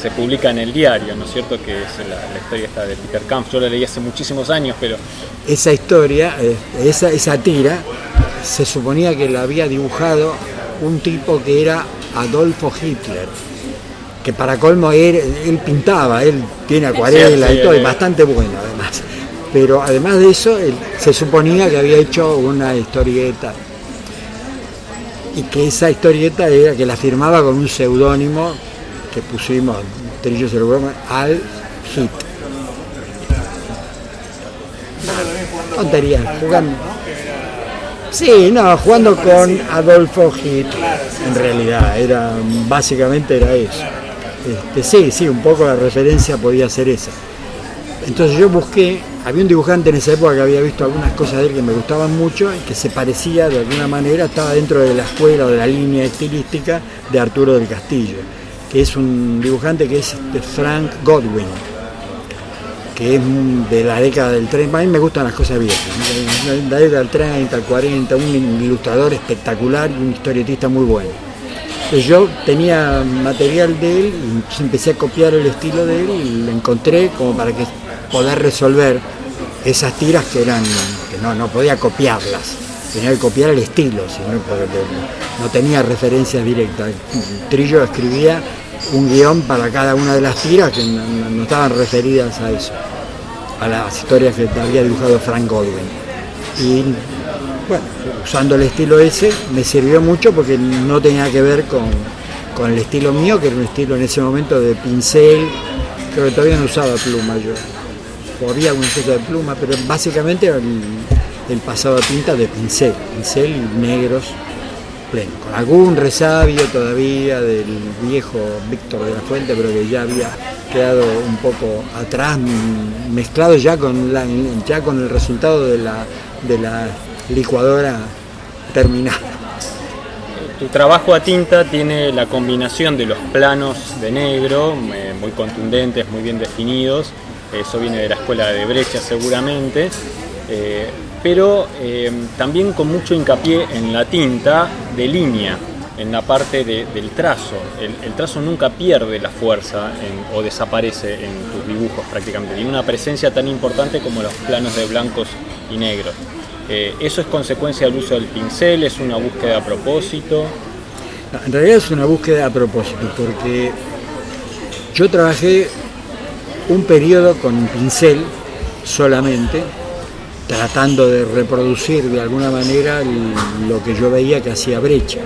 Speaker 1: se publica en el diario, ¿no es cierto? Que es la, historia esta de Peter Kampf. Yo la leí hace muchísimos años, pero...
Speaker 3: Esa historia, esa, esa tira, se suponía que la había dibujado un tipo que era Adolfo Hitler, que para colmo él, pintaba, él tiene acuarela y todo, y bastante bueno además. Pero además de eso, se suponía que había hecho una historieta y que esa historieta era que la firmaba con un seudónimo que pusimos, Trillos el al Hit. Tontería, jugando Sí, no, jugando con Adolfo Hitler, en realidad, era básicamente era eso. Este, sí, sí, un poco la referencia podía ser esa. Entonces yo busqué, había un dibujante en esa época que había visto algunas cosas de él que me gustaban mucho y que se parecía de alguna manera, estaba dentro de la escuela o de la línea estilística de Arturo del Castillo, que es un dibujante que es Frank Godwin que es de la década del 30, a mí me gustan las cosas viejas, la década del 30, el 40, un ilustrador espectacular y un historietista muy bueno. Yo tenía material de él y empecé a copiar el estilo de él y lo encontré como para que poder resolver esas tiras que eran, que no, no podía copiarlas, tenía que copiar el estilo, sino porque no tenía referencias directas. Trillo escribía un guion para cada una de las tiras que no, estaban referidas a eso, a las historias que había dibujado Frank Godwin. Y bueno, usando el estilo ese me sirvió mucho porque no tenía que ver con, el estilo mío, que era un estilo en ese momento de pincel, creo que todavía no usaba pluma yo. O había alguna cosa de pluma, pero básicamente el, el pasado a tinta de pincel, pincel negros con algún resabio todavía del viejo Víctor de la Fuente, pero que ya había quedado un poco atrás, mezclado ya con, el resultado de la, de la licuadora terminada.
Speaker 1: Tu trabajo a tinta tiene la combinación de los planos de negro, eh, muy contundentes, muy bien definidos, eso viene de la escuela de Brecha seguramente, eh, pero eh, también con mucho hincapié en la tinta de línea, en la parte del trazo. El, trazo nunca pierde la fuerza o desaparece en tus dibujos prácticamente. Tiene una presencia tan importante como los planos de blancos y negros. Eh, ¿Eso es consecuencia del uso del pincel? ¿Es una búsqueda a propósito?
Speaker 3: En realidad es una búsqueda a propósito, porque yo trabajé un periodo con pincel solamente, tratando de reproducir de alguna manera lo que yo veía que hacía Brecha.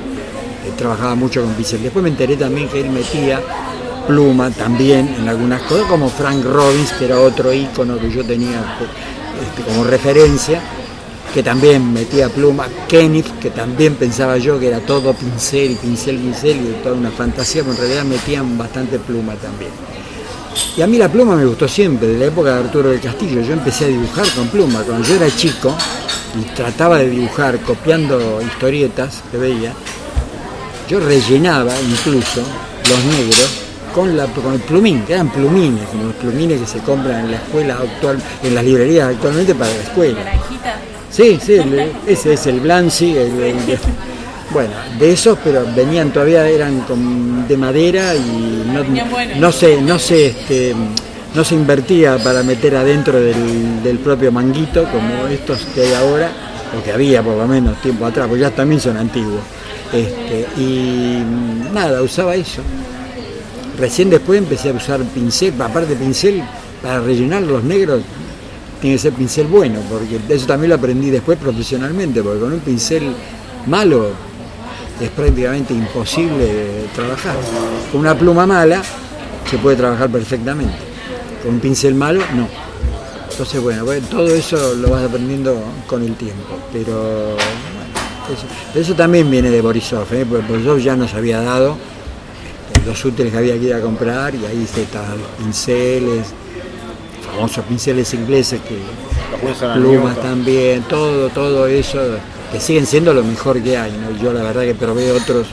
Speaker 3: trabajaba mucho con pincel. Después me enteré también que él metía pluma también en algunas cosas, como Frank Robbins, que era otro ícono que yo tenía este, como referencia, que también metía pluma. Kenneth, que también pensaba yo que era todo pincel, pincel, pincel, y toda una fantasía, pero en realidad metían bastante pluma también. Y a mí la pluma me gustó siempre, de la época de Arturo del Castillo. Yo empecé a dibujar con pluma. Cuando yo era chico y trataba de dibujar copiando historietas que veía, yo rellenaba incluso los negros con, la, con el plumín, que eran plumines, como los plumines que se compran en la escuela actual, en las librerías actualmente para la escuela. Sí, sí, ese es el Blancy, el, bueno, de esos, pero venían todavía, eran de madera y no, se, no se, este, no se invertía para meter adentro del, propio manguito como estos que hay ahora, o que había por lo menos tiempo atrás, porque ya también son antiguos. Este, y nada, usaba eso. Recién después empecé a usar pincel, aparte pincel, para rellenar los negros tiene que ser pincel bueno, porque eso también lo aprendí después profesionalmente, porque con un pincel malo es prácticamente imposible trabajar. Con una pluma mala se puede trabajar perfectamente, con un pincel malo no. Entonces, bueno, todo eso lo vas aprendiendo con el tiempo, pero eso, también viene de Borisov, ¿eh? porque Borisov ya nos había dado este, los útiles que había que ir a comprar y ahí están los pinceles, famosos pinceles ingleses que plumas también, todo, todo eso, que siguen siendo lo mejor que hay. Yo la verdad que probé otros,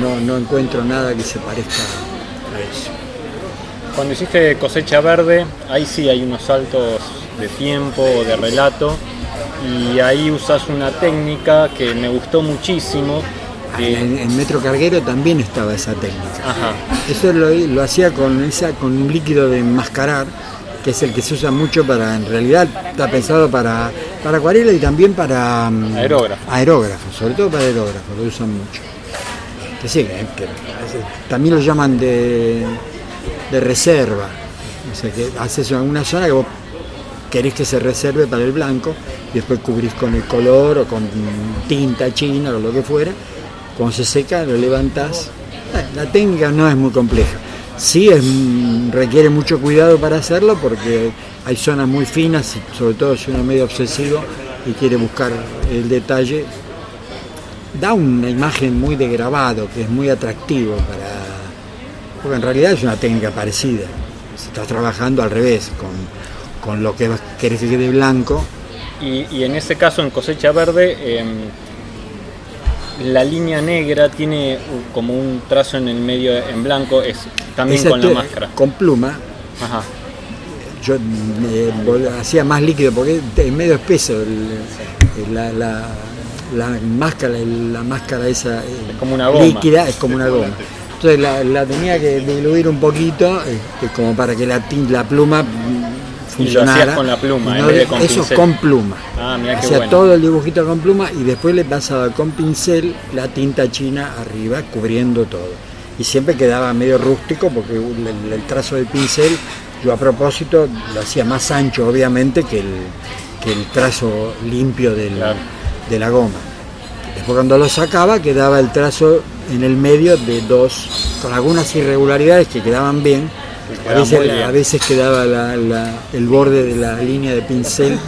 Speaker 3: no, no encuentro nada que se parezca a eso.
Speaker 1: Cuando hiciste cosecha verde, ahí sí hay unos saltos de tiempo, de relato, y ahí usas una técnica que me gustó muchísimo.
Speaker 3: En, Metro Carguero también estaba esa técnica. Eso lo, hacía con, esa, con un líquido de enmascarar, que es el que se usa mucho para, en realidad está pensado para, para acuarela y también para
Speaker 1: mm, aerógrafo.
Speaker 3: aerógrafo, sobre todo para aerógrafo, lo usan mucho. Que sí, que, también lo llaman de, de reserva. O sea, que haces una zona que vos querés que se reserve para el blanco y después cubrís con el color o con tinta china o lo que fuera. Cuando se seca lo levantás. La técnica no es muy compleja. Sí es, requiere mucho cuidado para hacerlo porque hay zonas muy finas, sobre todo si uno es medio obsesivo y quiere buscar el detalle. Da una imagen muy de grabado que es muy atractivo para. Porque en realidad es una técnica parecida. Se está trabajando al revés, con con lo que querés que quede blanco.
Speaker 1: Y, en ese caso, en cosecha verde, em, la línea negra tiene como un trazo en el medio en blanco, es también con la máscara.
Speaker 3: Con pluma. Ajá. Yo hacía más líquido porque es medio espeso la, máscara, la máscara esa
Speaker 1: como una goma.
Speaker 3: líquida, es como una goma. Entonces la, tenía que diluir un poquito, este, como para que la, la pluma
Speaker 1: y lo hacías con la pluma, en
Speaker 3: vez de con Eso con pluma.
Speaker 1: Ah,
Speaker 3: Hacía todo el dibujito con pluma y después le pasaba con pincel la tinta china arriba, cubriendo todo. Y siempre quedaba medio rústico porque el, trazo del pincel, yo a propósito lo hacía más ancho, obviamente, que el, que el trazo limpio del, de la goma. Después cuando lo sacaba quedaba el trazo en el medio de dos, con algunas irregularidades que quedaban bien, a veces, quedaba el borde de la línea de pincel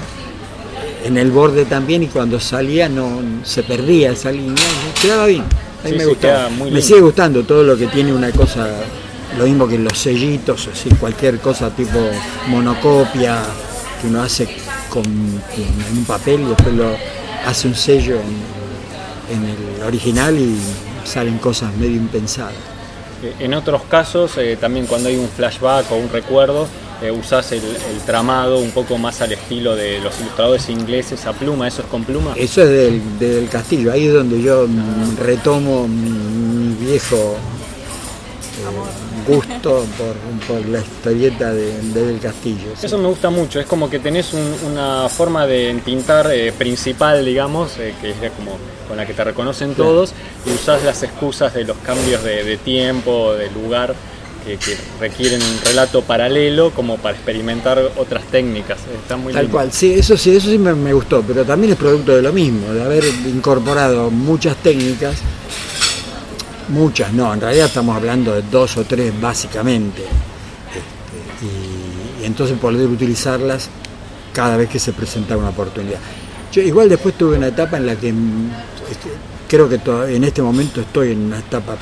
Speaker 3: en el borde también y cuando salía no se perdía esa línea, quedaba bien. A mí me gustaba. Me sigue gustando todo lo que tiene una cosa, lo mismo que los sellitos, así, cualquier cosa tipo monocopia que uno hace con, un papel y después lo hace un sello en el original y salen cosas medio impensadas.
Speaker 1: Eh, en otros casos, eh, también cuando hay un flashback o un recuerdo, eh, usás el, tramado un poco más al estilo de los ilustradores ingleses a pluma, ¿eso es con pluma?
Speaker 3: Eso es del, castillo, ahí es donde yo retomo mi viejo gusto por, la historieta de, del castillo.
Speaker 1: Eso me gusta mucho, es como que tenés una forma de pintar principal, digamos, que es como con la que te reconocen todos, y usás las excusas de los cambios de, tiempo, de lugar, que, requieren un relato paralelo como para experimentar otras técnicas. Está muy
Speaker 3: Tal cual, sí, eso sí, eso sí me, gustó, pero también es producto de lo mismo, de haber incorporado muchas técnicas, muchas, no, en realidad estamos hablando de dos o tres básicamente, este, y, y entonces poder utilizarlas cada vez que se presenta una oportunidad. Yo igual después tuve una etapa en la que este, creo que en este momento estoy en una etapa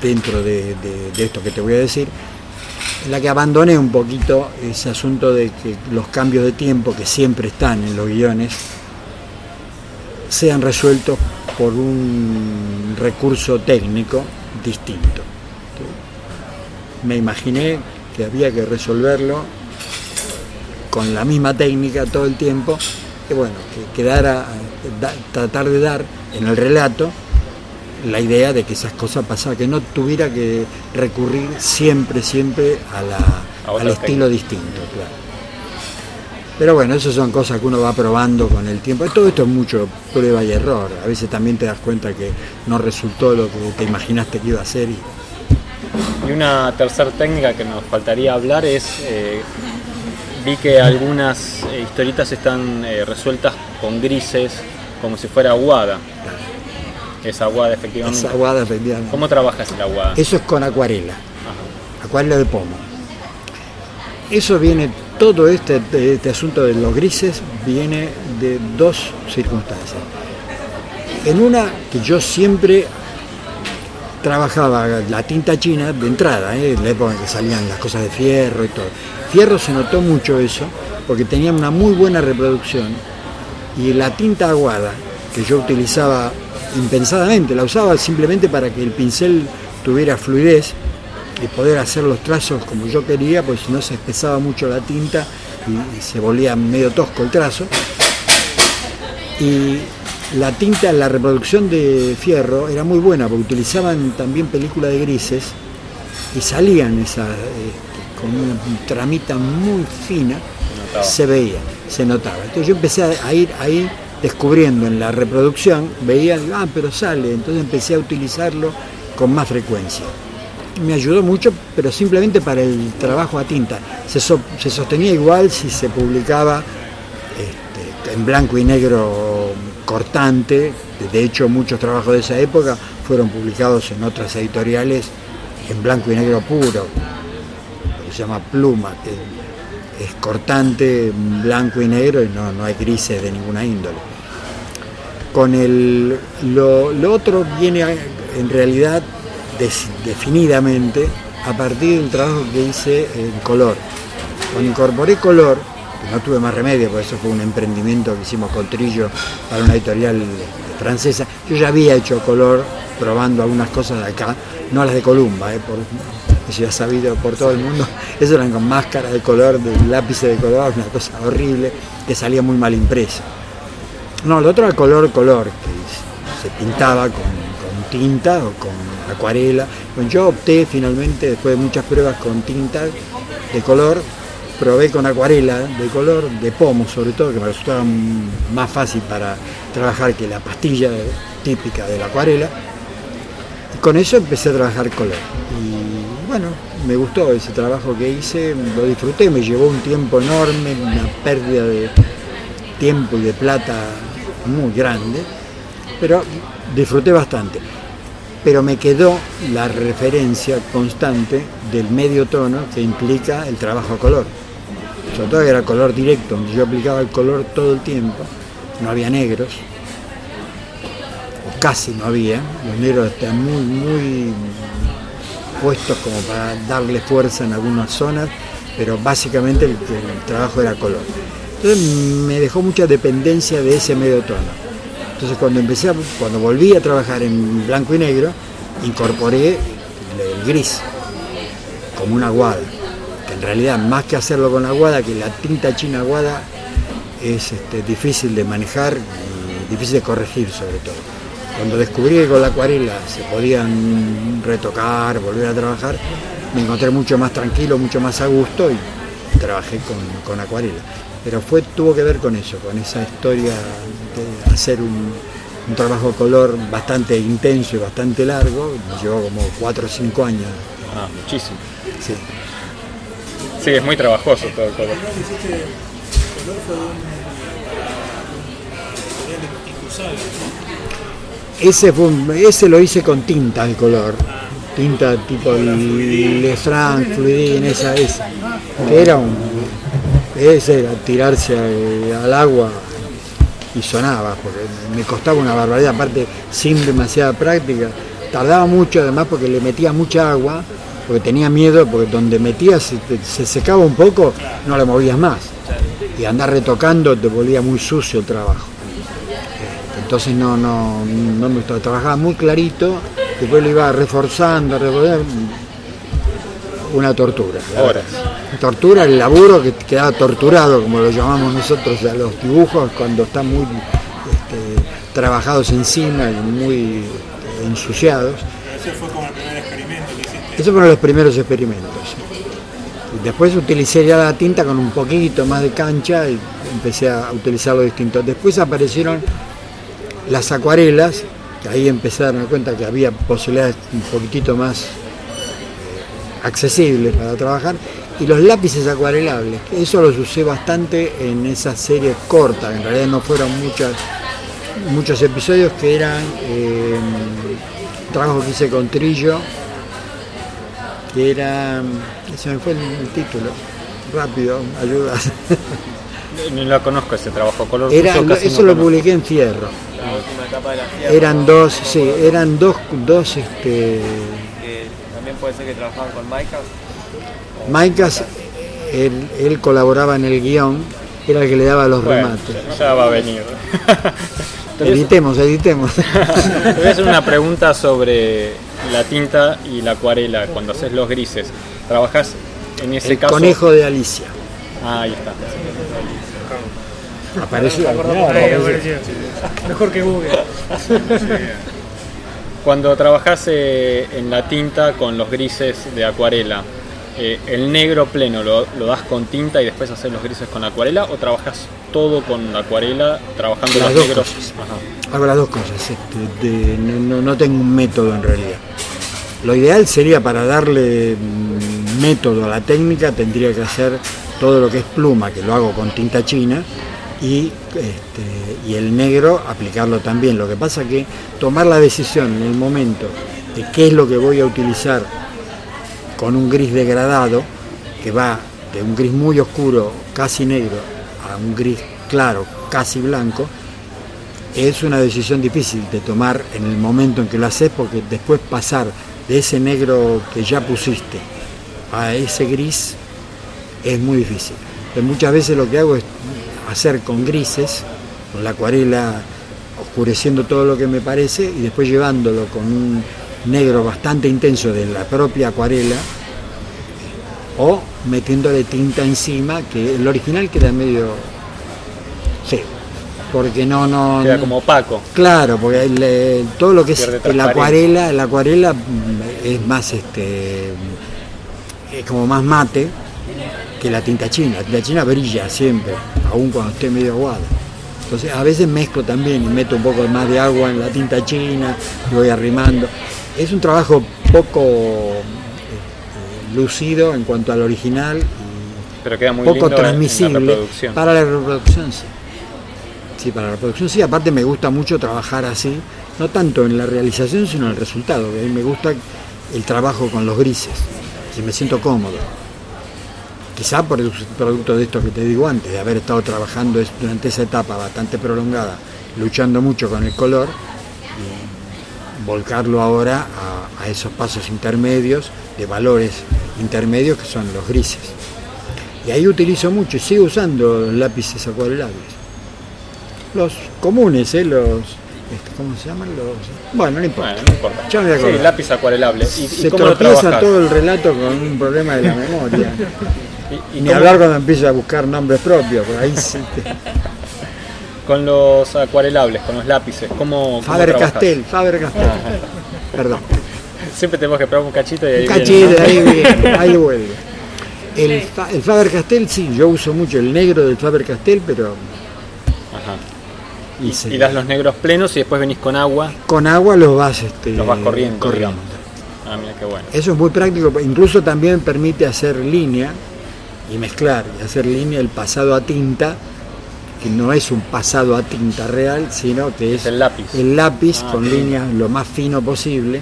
Speaker 3: dentro de, esto que te voy a decir, en la que abandoné un poquito ese asunto de que los cambios de tiempo que siempre están en los guiones sean resueltos por un recurso técnico distinto. Me imaginé que había que resolverlo con la misma técnica todo el tiempo, que bueno, que quedara, tratar de dar en el relato la idea de que esas cosas pasaban, que no tuviera que recurrir siempre, siempre a la, al estilo distinto, claro. Pero bueno, esas son cosas que uno va probando con el tiempo. Todo esto es mucho prueba y error. A veces también te das cuenta que no resultó lo que te imaginaste que iba a ser. Y,
Speaker 1: y una tercera técnica que nos faltaría hablar es, eh, vi que algunas eh, historitas están eh, resueltas con grises, como si fuera aguada. Es aguada, efectivamente.
Speaker 3: Es aguada, efectivamente.
Speaker 1: ¿Cómo trabajas el aguada?
Speaker 3: Eso es con acuarela. Acuarela de pomo. Eso viene, todo este, este asunto de los grises viene de dos circunstancias. En una que yo siempre trabajaba la tinta china de entrada, ¿eh? en la época en que salían las cosas de fierro y todo. Fierro se notó mucho eso, porque tenía una muy buena reproducción y la tinta aguada que yo utilizaba impensadamente, la usaba simplemente para que el pincel tuviera fluidez y poder hacer los trazos como yo quería, pues si no se espesaba mucho la tinta y, se volvía medio tosco el trazo. Y la tinta, la reproducción de Fierro era muy buena, porque utilizaban también película de grises y salían esa, este, con una tramita muy fina, se veía, se notaba. Entonces yo empecé a ir ahí descubriendo en la reproducción, veía, ah, pero sale, entonces empecé a utilizarlo con más frecuencia. Me ayudó mucho, pero simplemente para el trabajo a tinta. Se, se sostenía igual si se publicaba este, en blanco y negro cortante. De hecho, muchos trabajos de esa época fueron publicados en otras editoriales en blanco y negro puro, se llama pluma, que es cortante, blanco y negro y no, no hay grises de ninguna índole. Con el, lo, otro viene en realidad definidamente a partir del trabajo que hice en color. Cuando incorporé color, no tuve más remedio, porque eso fue un emprendimiento que hicimos con Trillo para una editorial francesa, yo ya había hecho color probando algunas cosas de acá, no las de Columba, eh, ya sabido por todo el mundo, eso eran con máscara de color, de lápiz de color, una cosa horrible, que salía muy mal impresa. No, lo otro era color, color, que se pintaba con, tinta o con acuarela. yo opté finalmente, después de muchas pruebas con tinta de color, probé con acuarela de color, de pomo sobre todo, que me resultaba más fácil para trabajar que la pastilla típica de la acuarela. Y con eso empecé a trabajar color. Bueno, me gustó ese trabajo que hice, lo disfruté, me llevó un tiempo enorme, una pérdida de tiempo y de plata muy grande, pero disfruté bastante. Pero me quedó la referencia constante del medio tono que implica el trabajo a color. Sobre todo era color directo, yo aplicaba el color todo el tiempo, no había negros, o casi no había, los negros están muy, muy puestos como para darle fuerza en algunas zonas, pero básicamente el trabajo era color. Entonces me dejó mucha dependencia de ese medio tono. Entonces cuando empecé, cuando volví a trabajar en blanco y negro, incorporé el gris como una aguada. Que en realidad más que hacerlo con aguada, que la tinta china aguada es este, difícil de manejar y difícil de corregir sobre todo. Cuando descubrí que con la acuarela se podían retocar, volver a trabajar, me encontré mucho más tranquilo, mucho más a gusto y trabajé con, con acuarela pero fue, tuvo que ver con eso, con esa historia de hacer un, trabajo de color bastante intenso y bastante largo, me llevó como 4 o 5 años.
Speaker 1: Ah, muchísimo. Sí. Sí, es muy trabajoso todo el color.
Speaker 3: Ese, fue, ese lo hice con tinta de color, tinta tipo Le Franc, Fluidin, esa, esa, que era un, ese era tirarse al agua y sonaba, porque me costaba una barbaridad, aparte sin demasiada práctica. Tardaba mucho además porque le metía mucha agua, porque tenía miedo, porque donde metías se, secaba un poco, no le movías más. Y andar retocando te volvía muy sucio el trabajo. Entonces no, no, no me gustaba, trabajaba muy clarito, después lo iba reforzando, reforzando una tortura.
Speaker 1: Horas.
Speaker 3: Tortura, el laburo que quedaba torturado, como lo llamamos nosotros a los dibujos, cuando están muy este, trabajados encima y muy este, ensuciados.
Speaker 4: Ese fue como el primer experimento que hiciste.
Speaker 3: Esos fueron los primeros experimentos. Después utilicé ya la tinta con un poquito más de cancha y empecé a utilizar los distintos. Después aparecieron las acuarelas, que ahí empezaron a dar cuenta que había posibilidades un poquitito más accesibles para trabajar, y los lápices acuarelables, eso los usé bastante en esas series cortas, en realidad no fueron muchas, muchos episodios que eran eh, trabajos que hice con Trillo, que era, ese me fue el, título, rápido, ayuda.
Speaker 1: Ni lo conozco ese trabajo, color
Speaker 3: Eso lo publiqué en Fierro. Eran dos, sí, eran dos, dos este,
Speaker 5: puede ser que trabajaban con Maicas.
Speaker 3: Maicas él, él colaboraba en el guion, era el que le daba los
Speaker 1: Bueno,
Speaker 3: remates.
Speaker 1: ya va a venir.
Speaker 3: Editemos, editemos.
Speaker 1: Te voy a hacer una pregunta sobre la tinta y la acuarela cuando haces los grises. ¿Trabajas en ese
Speaker 3: El
Speaker 1: caso?
Speaker 3: conejo de Alicia.
Speaker 1: Ah, ahí está.
Speaker 3: Apareció.
Speaker 5: Mejor que Google.
Speaker 1: Cuando trabajas eh, en la tinta con los grises de acuarela, eh, ¿el negro pleno lo, lo das con tinta y después haces los grises con acuarela o trabajas todo con acuarela trabajando
Speaker 3: Las
Speaker 1: los
Speaker 3: dos
Speaker 1: negros?
Speaker 3: cosas.
Speaker 1: Ajá.
Speaker 3: Hago las dos cosas. este, de- no, no- no tengo un método en realidad. Lo ideal sería para darle mm, método a la técnica, tendría que hacer todo lo que es pluma, que lo hago con tinta china, y, este, y el negro aplicarlo también. Lo que pasa que tomar la decisión en el momento de qué es lo que voy a utilizar con un gris degradado, que va de un gris muy oscuro, casi negro, a un gris claro, casi blanco, es una decisión difícil de tomar en el momento en que lo haces, porque después pasar de ese negro que ya pusiste a ese gris es muy difícil. Entonces, muchas veces lo que hago es hacer con grises, con la acuarela oscureciendo todo lo que me parece y después llevándolo con un negro bastante intenso de la propia acuarela o metiéndole tinta encima, que el original queda medio feo, porque no, no,
Speaker 1: Queda
Speaker 3: no-
Speaker 1: como opaco.
Speaker 3: Claro, porque el, eh, todo lo que es la acuarela, la acuarela es más este es como más mate que la tinta china. La tinta china brilla siempre, aun cuando esté medio aguada. Entonces a veces mezclo también y meto un poco más de agua en la tinta china y voy arrimando. Es un trabajo poco eh, lucido en cuanto al original y
Speaker 1: Pero queda muy
Speaker 3: poco
Speaker 1: lindo en- en la
Speaker 3: transmisible
Speaker 1: reproducción.
Speaker 3: para la reproducción sí. Sí, para la reproducción sí, aparte me gusta mucho trabajar así, no tanto en la realización sino en el resultado, a mí me gusta el trabajo con los grises, y me siento cómodo. Quizá por el producto de esto que te digo antes, de haber estado trabajando durante esa etapa bastante prolongada, luchando mucho con el color, y volcarlo ahora a, a esos pasos intermedios, de valores intermedios que son los grises. Y ahí utilizo mucho y sigo usando lápices acuarelables. Los comunes, ¿eh? Los, este, ¿cómo se llaman? Los, bueno, no importa.
Speaker 1: Bueno, no importa.
Speaker 3: Ya me voy a
Speaker 1: Sí, lápiz acuarelable. ¿Y, y
Speaker 3: se
Speaker 1: cómo
Speaker 3: tropieza todo el relato con un problema de la memoria.
Speaker 1: ¿Y- y
Speaker 3: Ni
Speaker 1: cómo-
Speaker 3: hablar cuando empiezo a buscar nombres propios, por ahí sí te-
Speaker 1: Con los acuarelables, con los lápices, ¿cómo,
Speaker 3: Faber? Castell, Faber Castell. Perdón.
Speaker 1: Siempre tenemos que probar un cachito y ahí
Speaker 3: Un
Speaker 1: viene,
Speaker 3: cachito,
Speaker 1: ¿no?
Speaker 3: ahí viene, ahí vuelve. El, Fa- el Faber Castell sí, yo uso mucho el negro del Faber Castell, pero
Speaker 1: Ajá.
Speaker 3: y se-
Speaker 1: Y das los negros plenos y después venís con agua,
Speaker 3: con agua los vas, este,
Speaker 1: los vas corriendo,
Speaker 3: corriendo.
Speaker 1: Ah, mira qué bueno.
Speaker 3: Eso es muy práctico, incluso también permite hacer línea y mezclar y hacer línea el pasado a tinta, que no es un pasado a tinta real, sino que es
Speaker 1: el lápiz.
Speaker 3: el lápiz
Speaker 1: Ah,
Speaker 3: con
Speaker 1: sí.
Speaker 3: líneas lo más fino posible,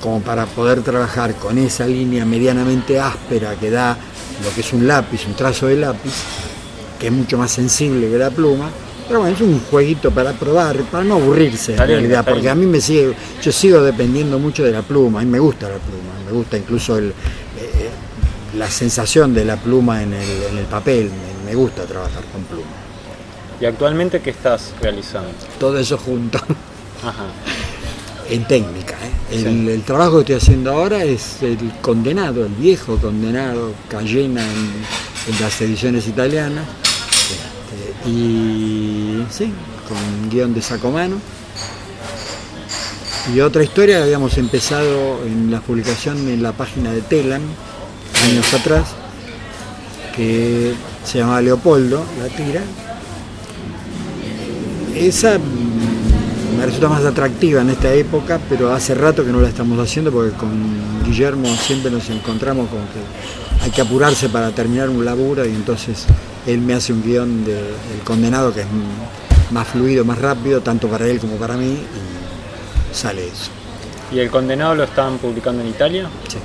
Speaker 3: como para poder trabajar con esa línea medianamente áspera que da lo que es un lápiz, un trazo de lápiz, que es mucho más sensible que la pluma. Pero bueno, es un jueguito para probar, para no aburrirse en realidad, porque a mí me sigue, yo sigo dependiendo mucho de la pluma, a mí me gusta la pluma, me gusta incluso el, la sensación de la pluma en el, en el papel, me, me gusta trabajar con pluma.
Speaker 1: ¿Y actualmente qué estás realizando?
Speaker 3: Todo eso junto.
Speaker 1: Ajá.
Speaker 3: en técnica. ¿eh? El,
Speaker 1: Sí.
Speaker 3: el trabajo que estoy haciendo ahora es el condenado, el viejo condenado, Cayena en, en las ediciones italianas. Este, y sí, con guion de Sacomano. Y otra historia que habíamos empezado en la publicación en la página de Telam, años atrás, que se llamaba Leopoldo, la tira. Esa me resulta más atractiva en esta época, pero hace rato que no la estamos haciendo porque con Guillermo siempre nos encontramos con que hay que apurarse para terminar un laburo y entonces él me hace un guion de El Condenado que es más fluido, más rápido, tanto para él como para mí, y sale eso.
Speaker 1: ¿Y el condenado lo están publicando en Italia?
Speaker 3: Sí.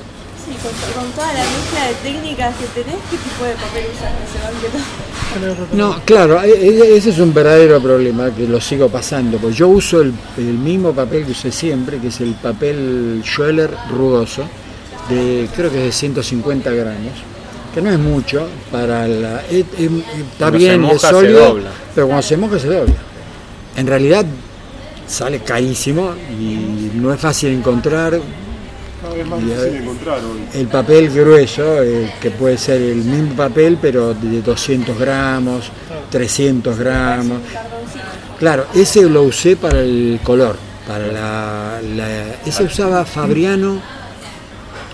Speaker 6: Sí, con, con toda la mezcla de técnicas que tenés, ¿qué tipo de papel usas que se banque todo?
Speaker 3: No, claro, e- e- ese es un verdadero problema que lo sigo pasando, porque yo uso el, el mismo papel que usé siempre, que es el papel Schweller rugoso, de creo que es de 150 gramos, que no es mucho para la es- está
Speaker 1: Cuando
Speaker 3: bien
Speaker 1: moja,
Speaker 3: es sólido pero cuando se moja se dobla. En realidad sale carísimo y no es fácil encontrar
Speaker 7: Cada vez más
Speaker 3: Y a
Speaker 7: difícil
Speaker 3: ver.
Speaker 7: de encontrar hoy.
Speaker 3: el papel grueso eh, que puede ser el mismo papel pero de 200 gramos 300 gramos claro ese lo usé para el color para la, la- ese usaba Fabriano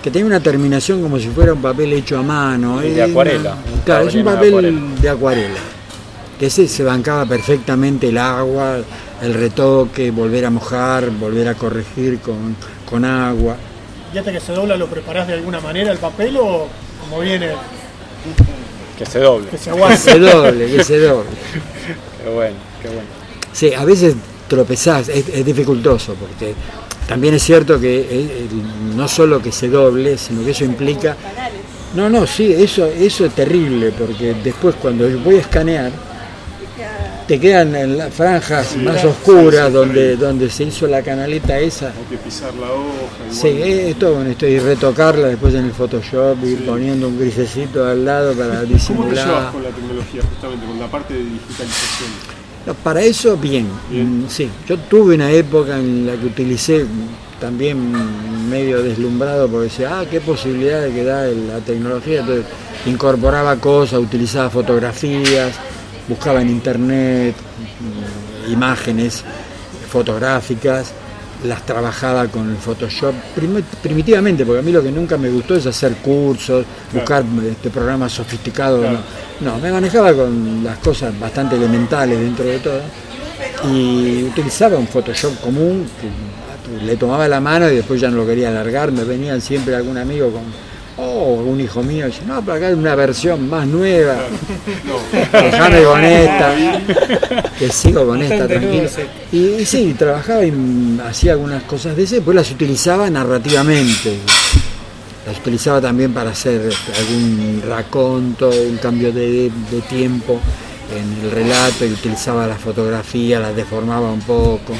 Speaker 3: que tenía una terminación como si fuera un papel hecho a mano.
Speaker 1: Y de acuarela,
Speaker 3: una- claro, es un
Speaker 1: de
Speaker 3: papel
Speaker 1: acuarela.
Speaker 3: de acuarela. Que ese se bancaba perfectamente el agua, el retoque, volver a mojar, volver a corregir con, con agua.
Speaker 5: ¿Y hasta que se dobla lo preparás de alguna manera el papel o como viene,
Speaker 1: Que se doble.
Speaker 5: que se
Speaker 3: Que
Speaker 5: aguante?
Speaker 3: se doble, que se doble.
Speaker 1: Qué bueno, qué bueno.
Speaker 3: Sí, a veces tropezás, es, es dificultoso, porque también es cierto que eh, no solo que se doble, sino que eso implica... No, no, sí, eso, eso es terrible, porque después cuando yo voy a escanear, te quedan en las franjas más oscuras donde, donde se hizo la canaleta esa.
Speaker 7: Hay que pisar la hoja.
Speaker 3: Sí,
Speaker 7: igual.
Speaker 3: es todo una historia, y retocarla después en el Photoshop, ir poniendo un grisecito al lado para
Speaker 7: ¿Cómo te
Speaker 3: disimular.
Speaker 7: llevas con la tecnología, justamente con la parte de digitalización?
Speaker 3: No, para eso, bien.
Speaker 7: Bien.
Speaker 3: Mm, Sí, yo tuve una época en la que utilicé también medio deslumbrado porque decía, ah, qué posibilidad de que da la tecnología. Entonces incorporaba cosas, utilizaba fotografías, buscaba en internet mm, imágenes fotográficas, las trabajaba con el Photoshop prim- primitivamente, porque a mí lo que nunca me gustó es hacer cursos, buscar este, programas sofisticados.
Speaker 7: Claro.
Speaker 3: No. no, me manejaba con las cosas bastante elementales dentro de todo y utilizaba un Photoshop común, que le tomaba la mano y después ya no lo quería alargar, me venían siempre algún amigo con, oh, un hijo mío, dice, no, pero acá hay una versión más nueva, déjame con esta, que sigo con esta, tranquilo. Y, y sí, trabajaba y hacía algunas cosas de ese, después las utilizaba narrativamente. Las utilizaba también para hacer este, algún raconto, un cambio de, de tiempo en el relato y utilizaba la fotografía, la deformaba un poco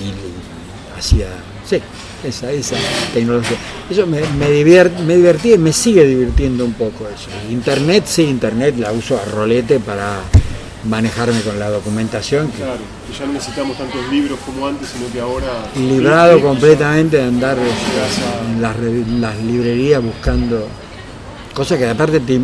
Speaker 3: y hacía, sí, esa, esa tecnología. Eso me, me, me divertía y me sigue divirtiendo un poco eso. Internet, sí, Internet la uso a rolete para manejarme con la documentación, que
Speaker 7: Claro, que ya no necesitamos tantos libros como antes, sino que ahora...
Speaker 3: librado completamente de andar
Speaker 7: a-
Speaker 3: en las, las librerías buscando cosas que aparte te,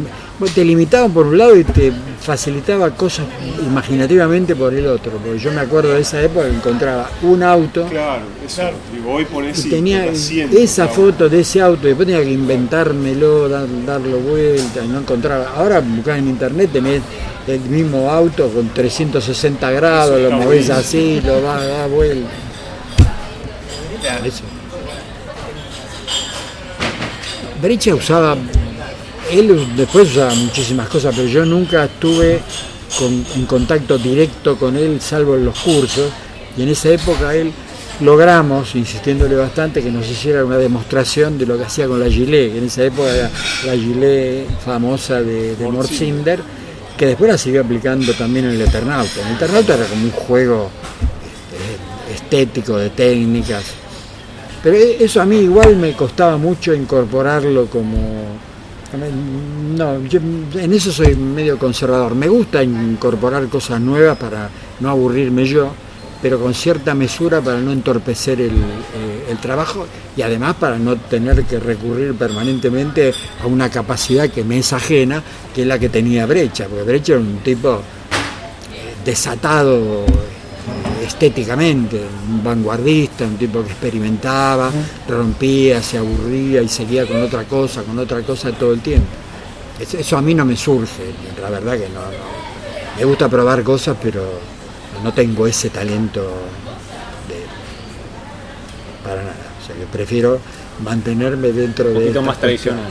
Speaker 3: te limitaban por un lado y te facilitaba cosas imaginativamente por el otro, porque yo me acuerdo de esa época que encontraba un auto
Speaker 7: Claro, eso. Digo, hoy
Speaker 3: y tenía
Speaker 7: asiento,
Speaker 3: esa
Speaker 7: claro.
Speaker 3: foto de ese auto, después tenía que inventármelo, dar- darlo vuelta, y no encontraba. Ahora buscás en internet, tenés el mismo auto con 360 grados,
Speaker 7: Eso
Speaker 3: lo movés así, lo vas a dar vuelta. Eso. Brecha usaba, él después usaba muchísimas cosas, pero yo nunca estuve con, en contacto directo con él, salvo en los cursos, y en esa época él logramos, insistiéndole bastante, que nos hiciera una demostración de lo que hacía con la gilet, que en esa época era la gilet famosa de, de Morcinder, que después la siguió aplicando también en el Eternauta. El Eternauta era como un juego este, estético de técnicas, pero e- eso a mí igual me costaba mucho incorporarlo como... No, yo en eso soy medio conservador. Me gusta incorporar cosas nuevas para no aburrirme yo, pero con cierta mesura para no entorpecer el, eh, el trabajo y además para no tener que recurrir permanentemente a una capacidad que me es ajena, que es la que tenía Brecha, porque Brecha era un tipo eh, desatado estéticamente, un vanguardista, un tipo que experimentaba, rompía, se aburría y seguía con otra cosa, con otra cosa todo el tiempo. Eso, eso a mí no me surge, la verdad que no, no. Me gusta probar cosas, pero no tengo ese talento de- para nada. O sea que prefiero mantenerme dentro
Speaker 1: Un
Speaker 3: de...
Speaker 1: poquito
Speaker 3: estas
Speaker 1: más tradicional.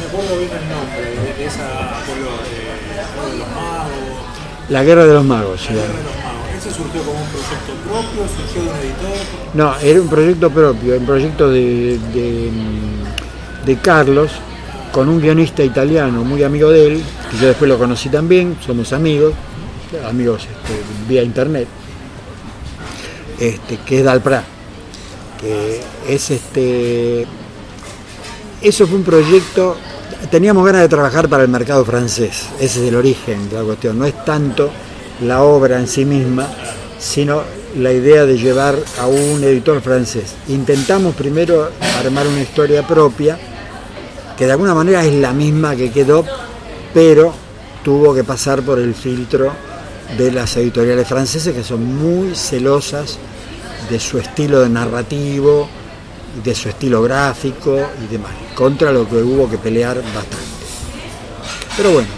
Speaker 4: Me acuerdo bien el nombre de, de esa color, de, algo de los magos,
Speaker 3: La guerra de los magos. sí.
Speaker 4: de los magos. ¿Ese surgió como un proyecto propio? ¿Surgió de un editor?
Speaker 3: No, era un proyecto propio, un proyecto de, de, de Carlos, con un guionista italiano muy amigo de él, que yo después lo conocí también, somos amigos, amigos este, vía internet, este, que es Dalpra, que es este. Eso fue un proyecto teníamos ganas de trabajar para el mercado francés, ese es el origen de la cuestión, no es tanto la obra en sí misma, sino la idea de llevar a un editor francés. Intentamos primero armar una historia propia, que de alguna manera es la misma que quedó, pero tuvo que pasar por el filtro de las editoriales francesas que son muy celosas de su estilo de narrativo, de su estilo gráfico y demás, contra lo que hubo que pelear bastante. Pero bueno,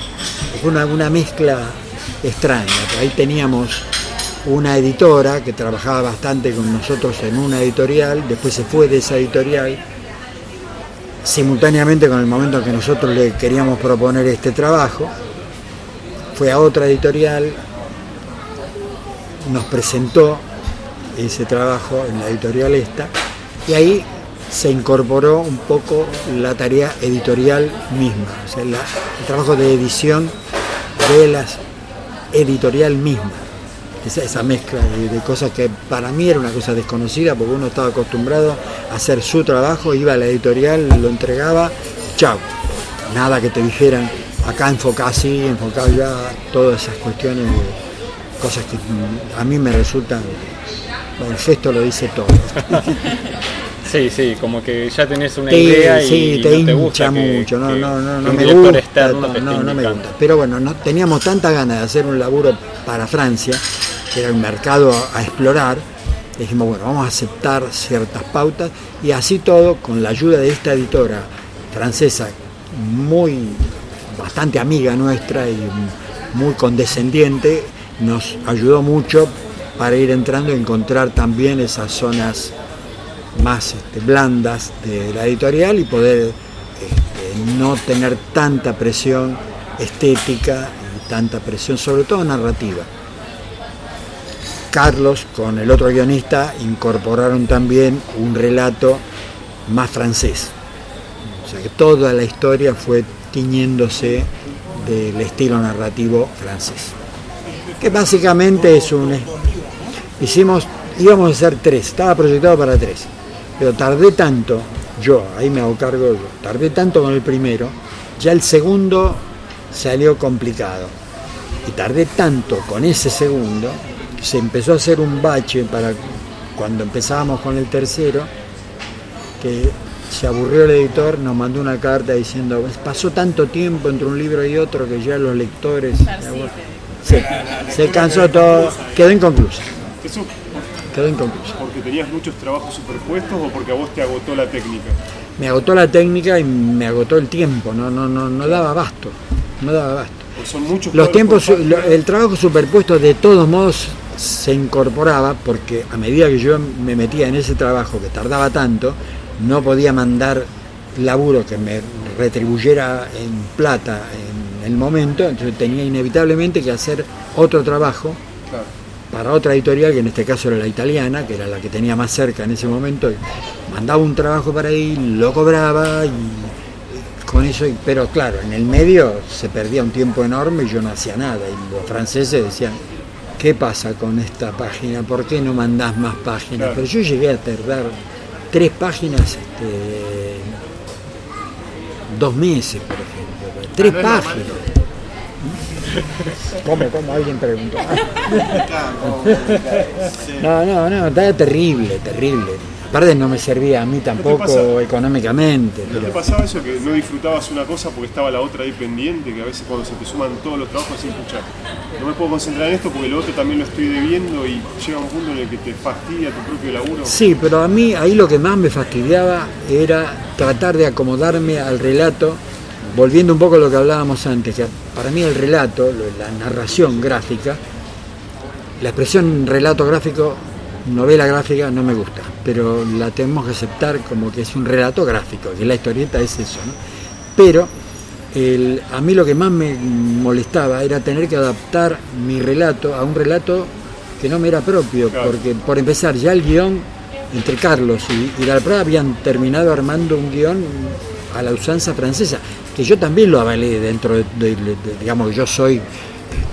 Speaker 3: fue una, una mezcla extraña, ahí teníamos una editora que trabajaba bastante con nosotros en una editorial, después se fue de esa editorial, simultáneamente con el momento en que nosotros le queríamos proponer este trabajo, fue a otra editorial, nos presentó ese trabajo en la editorial esta, y ahí se incorporó un poco la tarea editorial misma, el trabajo de edición de la editorial misma esa, mezcla de, cosas que para mí era una cosa desconocida porque uno estaba acostumbrado a hacer su trabajo, iba a la editorial, lo entregaba, chao. Nada que te dijeran, acá enfocá así, enfocá allá, todas esas cuestiones, cosas que a mí me resultan, el gesto lo dice todo.
Speaker 1: Sí, sí, como que ya tenés una
Speaker 3: Te-
Speaker 1: idea
Speaker 3: sí,
Speaker 1: y
Speaker 3: te
Speaker 1: no te gusta que-
Speaker 3: mucho, no,
Speaker 1: que-
Speaker 3: no, no, no me gusta,
Speaker 1: externo
Speaker 3: no, no, no me gusta. Pero bueno, no, teníamos tanta ganas de hacer un laburo para Francia, que era un mercado a, a explorar, dijimos, bueno, vamos a aceptar ciertas pautas y así todo, con la ayuda de esta editora francesa, muy, bastante amiga nuestra y muy condescendiente, nos ayudó mucho para ir entrando y encontrar también esas zonas más este, blandas de la editorial y poder este, no tener tanta presión estética y tanta presión, sobre todo narrativa. Carlos, con el otro guionista, incorporaron también un relato más francés. O sea que toda la historia fue tiñéndose del estilo narrativo francés. Que básicamente es un... Hicimos, íbamos a hacer tres, estaba proyectado para tres, pero tardé tanto, yo, ahí me hago cargo yo, tardé tanto con el primero, ya el segundo salió complicado. Y tardé tanto con ese segundo, que se empezó a hacer un bache para cuando empezábamos con el tercero, que se aburrió el editor, nos mandó una carta diciendo, pasó tanto tiempo entre un libro y otro que ya los lectores... Se, se cansó todo, quedó inconcluso,
Speaker 7: ¿Eso
Speaker 3: quedó inconcluso.
Speaker 7: porque tenías muchos trabajos superpuestos o porque a vos te agotó la técnica?
Speaker 3: Me agotó la técnica y me agotó el tiempo, no, no, no, no daba abasto, no daba abasto.
Speaker 7: Son muchos
Speaker 3: Los tiempos, lo- el trabajo superpuesto de todos modos se incorporaba porque a medida que yo me metía en ese trabajo que tardaba tanto, no podía mandar laburo que me retribuyera en plata en el momento, entonces tenía inevitablemente que hacer otro trabajo
Speaker 7: Claro.
Speaker 3: Para otra editorial, que en este caso era la italiana, que era la que tenía más cerca en ese momento, y mandaba un trabajo para ahí, lo cobraba y, con eso, y- pero claro, en el medio se perdía un tiempo enorme y yo no hacía nada, y los franceses decían, ¿qué pasa con esta página? ¿Por qué no mandás más páginas?
Speaker 7: Claro.
Speaker 3: Pero yo llegué a tardar tres páginas, este, dos meses, por ejemplo, tres páginas. ¿Cómo, cómo? Alguien preguntó. No, no, no, estaba terrible, terrible. Aparte no me servía a mí tampoco económicamente.
Speaker 7: ¿No te
Speaker 3: pero-
Speaker 7: pasaba eso que no disfrutabas una cosa porque estaba la otra ahí pendiente? Que a veces cuando se te suman todos los trabajos sin escuchar. No me puedo concentrar en esto porque lo otro también lo estoy debiendo y llega un punto en el que te fastidia tu propio laburo.
Speaker 3: Sí, pero a mí ahí lo que más me fastidiaba era tratar de acomodarme al relato, volviendo un poco a lo que hablábamos antes, para mí el relato, la narración gráfica, la expresión relato gráfico, novela gráfica no me gusta, pero la tenemos que aceptar como que es un relato gráfico, que la historieta es eso, ¿no? Pero el- a mí lo que más me molestaba era tener que adaptar mi relato a un relato que no me era propio,
Speaker 7: Claro.
Speaker 3: porque por empezar ya el guion, entre Carlos y, y Dalprá habían terminado armando un guion a la usanza francesa, que yo también lo avalé dentro de, digamos que yo soy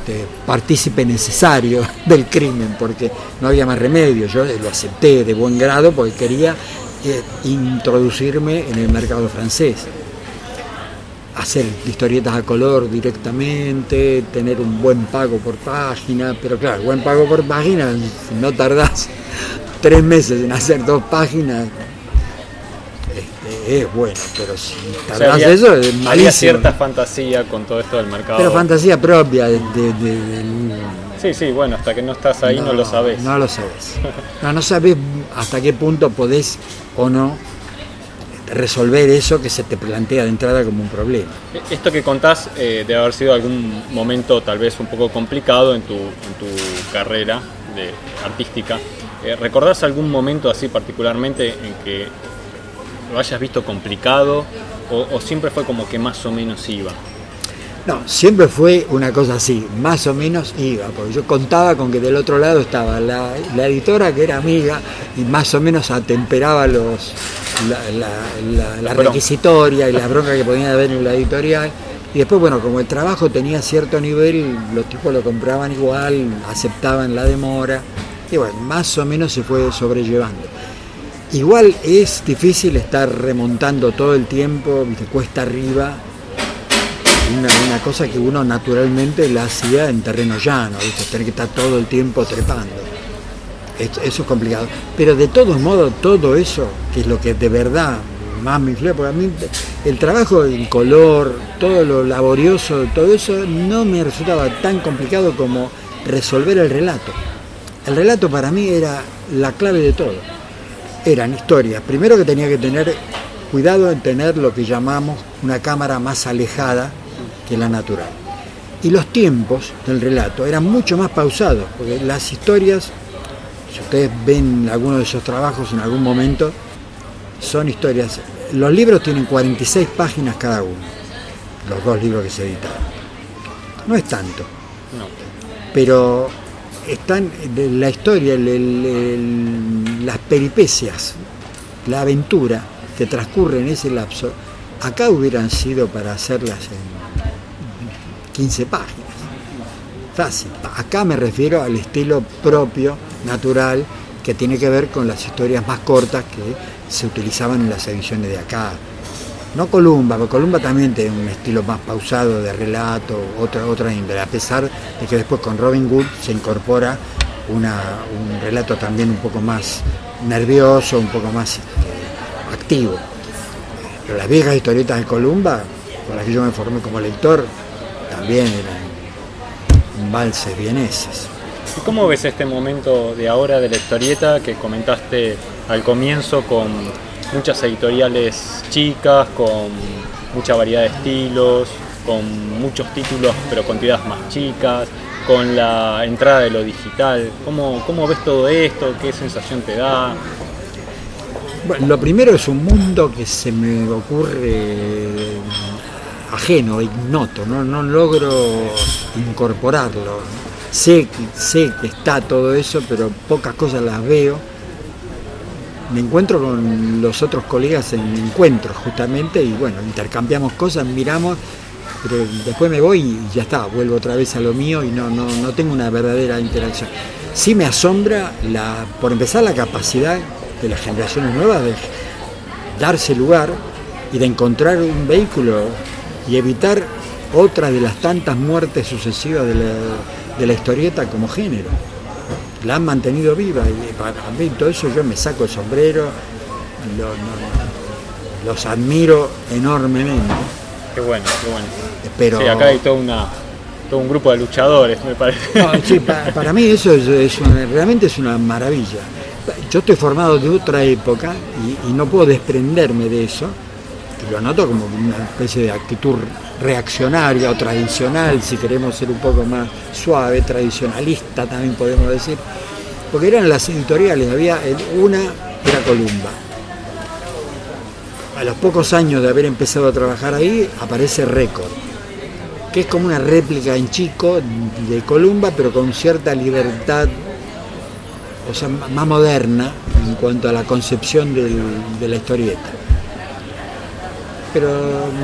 Speaker 3: este, partícipe necesario del crimen, porque no había más remedio, yo lo acepté de buen grado porque quería eh, introducirme en el mercado francés. hacer historietas a color directamente, tener un buen pago por página, pero claro, buen pago por página, no tardás tres meses en hacer dos páginas, es bueno, pero si
Speaker 1: O sea, había-
Speaker 3: eso es
Speaker 1: Había
Speaker 3: malísimo.
Speaker 1: cierta fantasía con todo esto del mercado.
Speaker 3: Pero fantasía propia de, de- de- del-
Speaker 1: Sí, sí, bueno, hasta que no estás ahí no, lo sabes.
Speaker 3: No lo sabes. No, no sabes hasta qué punto podés o no resolver eso que se te plantea de entrada como un problema.
Speaker 1: Esto que contás eh, debe haber sido algún momento tal vez un poco complicado en tu, en tu carrera de artística. Eh, ¿Recordás algún momento así particularmente en que lo hayas visto complicado o, o siempre fue como que más o menos iba?
Speaker 3: No, siempre fue una cosa así, más o menos iba, porque yo contaba con que del otro lado estaba la, la editora que era amiga y más o menos atemperaba los la, la- requisitoria y la bronca que podía haber en la editorial. Y después, bueno, como el trabajo tenía cierto nivel, los tipos lo compraban igual, aceptaban la demora, y bueno, más o menos se fue sobrellevando. Igual es difícil estar remontando todo el tiempo, viste, cuesta arriba, una, cosa que uno naturalmente la hacía en terreno llano, ¿viste? tener que estar todo el tiempo trepando. Eso es complicado. Pero de todos modos, todo eso, que es lo que de verdad más me influye, porque a mí el trabajo en color, todo lo laborioso, todo eso, no me resultaba tan complicado como resolver el relato. El relato para mí era la clave de todo. Eran historias. Primero que tenía que tener cuidado en tener lo que llamamos una cámara más alejada que la natural. Y los tiempos del relato eran mucho más pausados, porque las historias, si ustedes ven alguno de esos trabajos en algún momento, son historias. Los libros tienen 46 páginas cada uno, los dos libros que se editaron. No es tanto,
Speaker 1: No.
Speaker 3: pero están la historia, el- el- el- las peripecias, la aventura que transcurre en ese lapso, acá hubieran sido para hacerlas en 15 páginas. Fácil. Acá me refiero al estilo propio, natural, que tiene que ver con las historias más cortas que se utilizaban en las ediciones de acá. No Columba, porque Columba también tiene un estilo más pausado de relato, otra, otra índole, a pesar de que después con Robin Hood se incorpora una- un relato también un poco más nervioso, un poco más este, activo. Pero las viejas historietas de Columba, con las que yo me formé como lector, también eran valses vieneses.
Speaker 1: ¿Y cómo ves este momento de ahora de la historieta que comentaste al comienzo con muchas editoriales chicas, con mucha variedad de estilos, con muchos títulos pero con más chicas, con la entrada de lo digital? ¿Cómo, cómo ves todo esto? ¿Qué sensación te da?
Speaker 3: Bueno, lo primero es un mundo que se me ocurre ajeno, ignoto, no, no logro incorporarlo. Sé, sé que está todo eso, pero pocas cosas las veo. Me encuentro con los otros colegas en encuentros justamente y bueno, intercambiamos cosas, miramos, pero después me voy y ya está, vuelvo otra vez a lo mío y no, no, no tengo una verdadera interacción. Sí me asombra, la, por empezar, la capacidad de las generaciones nuevas de darse lugar y de encontrar un vehículo y evitar otra de las tantas muertes sucesivas de la, historieta como género. La han mantenido viva y para mí todo eso yo me saco el sombrero, lo- los admiro enormemente.
Speaker 1: Qué bueno, qué bueno.
Speaker 3: Pero
Speaker 1: Sí, acá hay todo, una, todo un grupo de luchadores, me parece.
Speaker 3: No, sí, pa- para mí eso es, es una- realmente es una maravilla. Yo estoy formado de otra época y, y no puedo desprenderme de eso. Y lo noto como una especie de actitud reaccionaria o tradicional, si queremos ser un poco más suave, tradicionalista también podemos decir. Porque eran las editoriales, había una era Columba. A los pocos años de haber empezado a trabajar ahí, aparece Record que es como una réplica en chico de Columba, pero con cierta libertad, o sea, más moderna en cuanto a la concepción del- de la historieta. Pero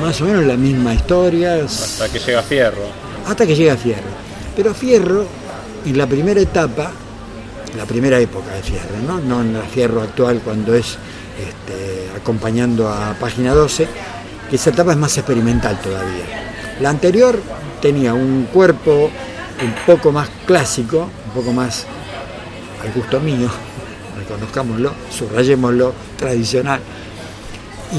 Speaker 3: más o menos la misma historia,
Speaker 1: Hasta que llega Fierro.
Speaker 3: hasta que llega Fierro. Pero Fierro, en la primera etapa, la primera época de Fierro, no, no en la Fierro actual cuando es este, acompañando a página 12, esa etapa es más experimental todavía. La anterior tenía un cuerpo un poco más clásico, un poco más al gusto mío, reconozcámoslo, subrayémoslo, tradicional.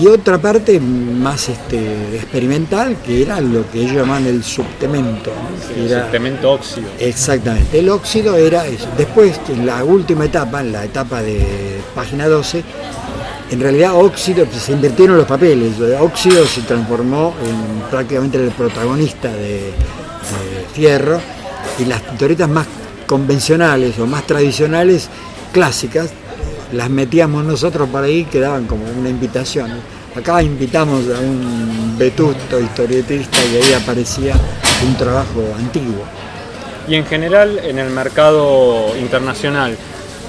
Speaker 3: Y otra parte más este, experimental, que era lo que ellos llaman el subtemento. ¿no? Que
Speaker 1: El
Speaker 3: era-
Speaker 1: subtemento óxido.
Speaker 3: Exactamente, el óxido era eso. Después, en la última etapa, en la etapa de página 12, en realidad óxido, pues, se invirtieron los papeles. Óxido se transformó en prácticamente el protagonista de, de Fierro y las historietas más convencionales o más tradicionales, clásicas, las metíamos nosotros por ahí, quedaban como una invitación. Acá invitamos a un vetusto historietista y ahí aparecía un trabajo antiguo.
Speaker 1: Y en general en el mercado internacional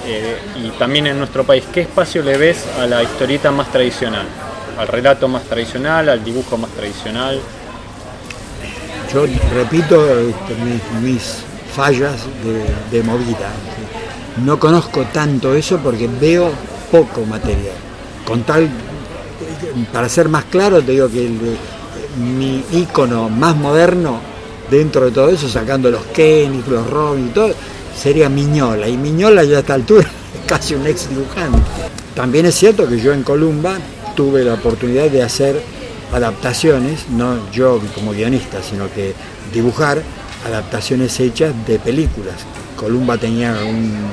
Speaker 1: eh, y también en nuestro país, ¿qué espacio le ves a la historieta más tradicional? ¿Al relato más tradicional, al dibujo más tradicional?
Speaker 3: Yo repito este, mis, fallas de, movida. No conozco tanto eso porque veo poco material. Con tal, para ser más claro, te digo que mi ícono más moderno dentro de todo eso, sacando los Kenny, los Robin y todo, sería Miñola. Y Miñola ya a esta altura es casi un ex dibujante. También es cierto que yo en Columba tuve la oportunidad de hacer adaptaciones, no yo como guionista, sino que dibujar adaptaciones hechas de películas. Columba tenía un-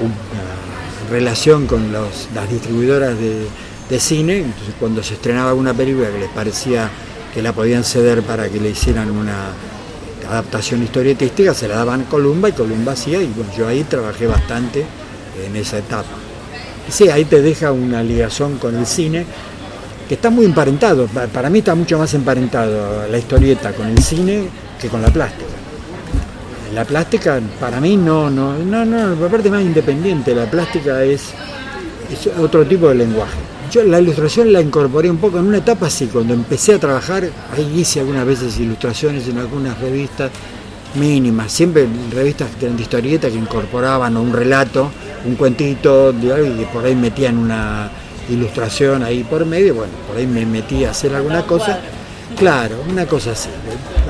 Speaker 3: una relación con las distribuidoras de, de cine, entonces cuando se estrenaba alguna película que les parecía que la podían ceder para que le hicieran una adaptación historietística, se la daban a Columba y Columba hacía, y bueno, yo ahí trabajé bastante en esa etapa. Sí, ahí te deja una ligación con el cine que está muy emparentado. Pa- Para mí está mucho más emparentado la historieta con el cine que con la plástica. La plástica para mí no, no, no, no, aparte más independiente, la plástica es, es otro tipo de lenguaje. Yo la ilustración la incorporé un poco en una etapa así, cuando empecé a trabajar, ahí hice algunas veces ilustraciones en algunas revistas mínimas, siempre revistas de historieta que incorporaban un relato, un cuentito, de algo, y que por ahí metían una ilustración ahí por medio, bueno, por ahí me metí a hacer alguna cosa, claro, una cosa así,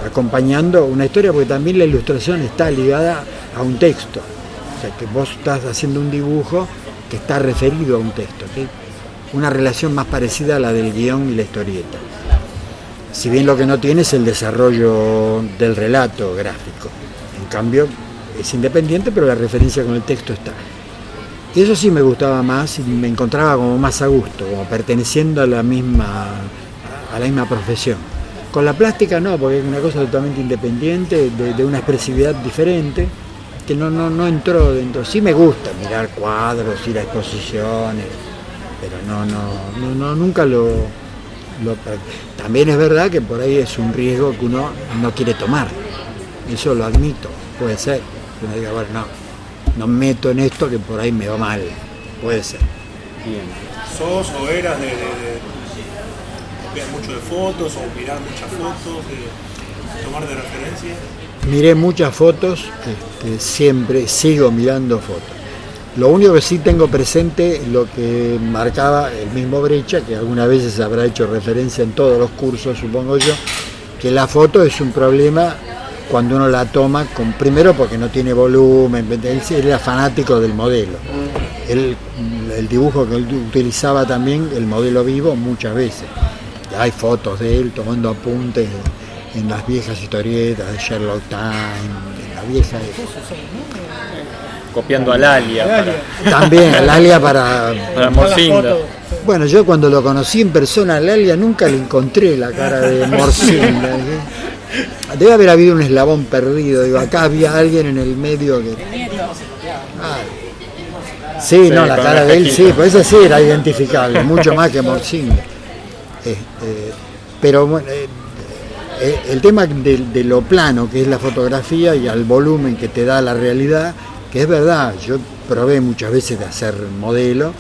Speaker 3: acompañando una historia, porque también la ilustración está ligada a un texto, o sea, que vos estás haciendo un dibujo que está referido a un texto, ¿ok? Una relación más parecida a la del guion y la historieta. Si bien lo que no tiene es el desarrollo del relato gráfico. En cambio, es independiente, pero la referencia con el texto está. Y eso sí me gustaba más y me encontraba como más a gusto, como perteneciendo a la misma, a la misma profesión. Con la plástica no, porque es una cosa totalmente independiente, de, de una expresividad diferente, que no, no, no entró dentro. Sí me gusta mirar cuadros, ir a exposiciones, pero no, no, no, no nunca lo, También es verdad que por ahí es un riesgo que uno no quiere tomar. Eso lo admito, puede ser. Que uno diga, bueno, no, no me meto en esto que por ahí me va mal. Puede ser.
Speaker 1: Bien.
Speaker 4: ¿Sos o eras de, de- de copiar mucho de fotos o mirar muchas fotos, de tomar de referencia?
Speaker 3: Miré muchas fotos, este, siempre sigo mirando fotos. Lo único que sí tengo presente es lo que marcaba el mismo Brecha, que algunas veces habrá hecho referencia en todos los cursos, supongo yo, que la foto es un problema cuando uno la toma, con, primero porque no tiene volumen, él era fanático del modelo. El dibujo que utilizaba también, el modelo vivo, muchas veces. Hay fotos de él tomando apuntes en las viejas historietas de Sherlock Time, en la vieja
Speaker 1: Copiando a Lalia para,
Speaker 3: también el alia para
Speaker 1: para
Speaker 5: foto.
Speaker 3: bueno yo cuando lo conocí en persona al alia nunca le encontré la cara de Morcinda ¿sí? debe haber habido un eslabón perdido digo acá había alguien en el medio que Ah. sí,
Speaker 1: Sí,
Speaker 3: no la cara de él sí
Speaker 1: espejito.
Speaker 3: pues ese sí era identificable mucho más que Morcinda Este, pero bueno eh, eh, el tema de, de lo plano que es la fotografía y al volumen que te da la realidad, es verdad, yo probé muchas veces de hacer modelo,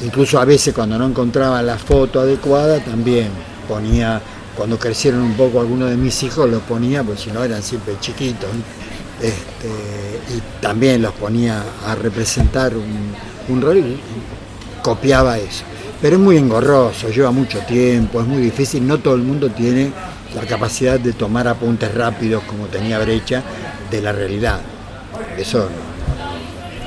Speaker 3: incluso a veces cuando no encontraba la foto adecuada también ponía, cuando crecieron un poco algunos de mis hijos los ponía, pues si no eran siempre chiquitos, este, y también los ponía a representar un, rol copiaba eso. pero es muy engorroso, lleva mucho tiempo, es muy difícil, no todo el mundo tiene la capacidad de tomar apuntes rápidos como tenía Brecha de la realidad. Eso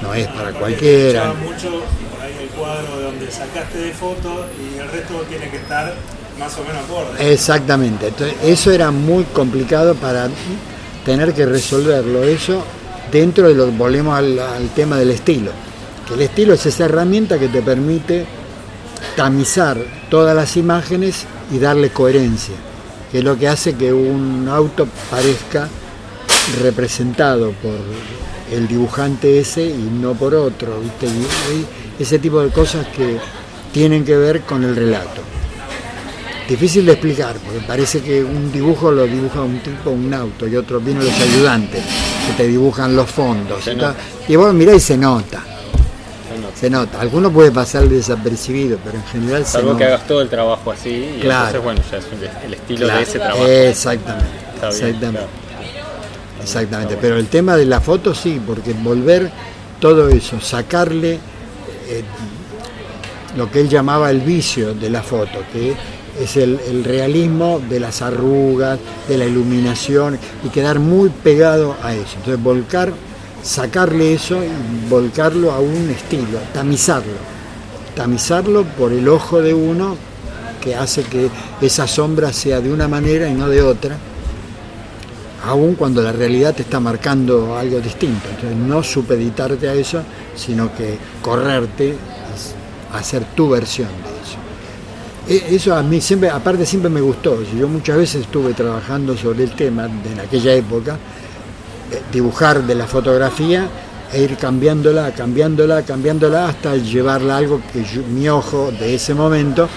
Speaker 3: no, es para cualquiera.
Speaker 4: Mucho por ahí el cuadro de donde sacaste de foto y el resto tiene que estar más o menos acorde.
Speaker 3: Exactamente, entonces eso era muy complicado para tener que resolverlo eso dentro de lo que volvemos al, al tema del estilo. Que el estilo es esa herramienta que te permite tamizar todas las imágenes y darle coherencia, que es lo que hace que un auto parezca representado por el dibujante ese y no por otro, ¿viste? Y- ese tipo de cosas que tienen que ver con el relato. Difícil de explicar, porque parece que un dibujo lo dibuja un tipo, un auto, y otro vienen los ayudantes, que te dibujan los fondos. Y, vos mirá y se nota, se nota. Alguno puede pasar desapercibido, pero en general se
Speaker 1: Salvo
Speaker 3: nota.
Speaker 1: que hagas todo el trabajo así y
Speaker 3: Claro.
Speaker 1: entonces bueno, ya es el estilo
Speaker 3: Claro,
Speaker 1: de ese trabajo.
Speaker 3: Exactamente,
Speaker 1: Está bien,
Speaker 3: exactamente.
Speaker 1: claro.
Speaker 3: Exactamente, pero el tema de la foto sí, porque volver todo eso, sacarle eh, lo que él llamaba el vicio de la foto, que es el, el realismo de las arrugas, de la iluminación y quedar muy pegado a eso. Entonces volcar, sacarle eso y volcarlo a un estilo, tamizarlo, tamizarlo por el ojo de uno que hace que esa sombra sea de una manera y no de otra aun cuando la realidad te está marcando algo distinto. Entonces no supeditarte a eso, sino que correrte a hacer tu versión de eso. E- Eso a mí siempre, aparte siempre me gustó. Yo muchas veces estuve trabajando sobre el tema de en aquella época, eh, dibujar de la fotografía e ir cambiándola, cambiándola, cambiándola hasta llevarla a algo que mi ojo de ese momento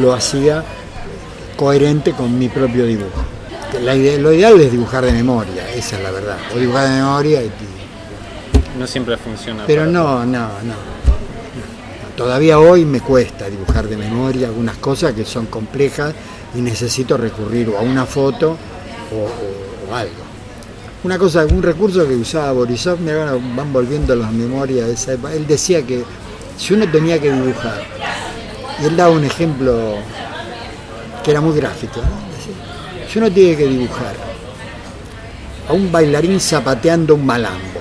Speaker 3: lo hacía coherente con mi propio dibujo. La idea- lo ideal es dibujar de memoria, esa es la verdad. O dibujar de memoria, y-
Speaker 1: No siempre funciona.
Speaker 3: pero no, no, no. Todavía hoy me cuesta dibujar de memoria algunas cosas que son complejas y necesito recurrir o a una foto o, o- o algo. Una cosa, un recurso que usaba Borisov, me van volviendo las memorias de esa época. Él decía que si uno tenía que dibujar, y él daba un ejemplo que era muy gráfico, ¿no? Si uno tiene que dibujar a un bailarín zapateando un malambo,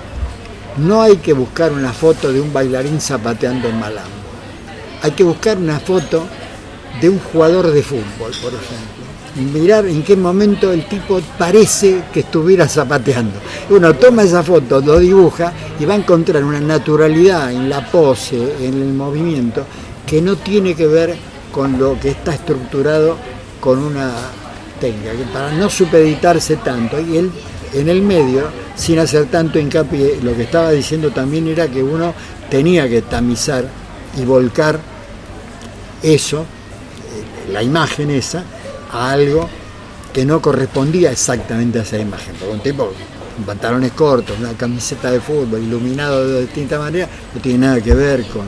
Speaker 3: no hay que buscar una foto de un bailarín zapateando un malambo. Hay que buscar una foto de un jugador de fútbol, por ejemplo. Mirar en qué momento el tipo parece que estuviera zapateando. Uno toma esa foto, lo dibuja y va a encontrar una naturalidad en la pose, en el movimiento, que no tiene que ver con lo que está estructurado con una que para no supeditarse tanto. Y él en el medio, sin hacer tanto hincapié, lo que estaba diciendo también era que uno tenía que tamizar y volcar eso, eh, la imagen esa, a algo que no correspondía exactamente a esa imagen. Porque un tipo pantalones cortos, una camiseta de fútbol, iluminado de distinta manera, no tiene nada que ver con...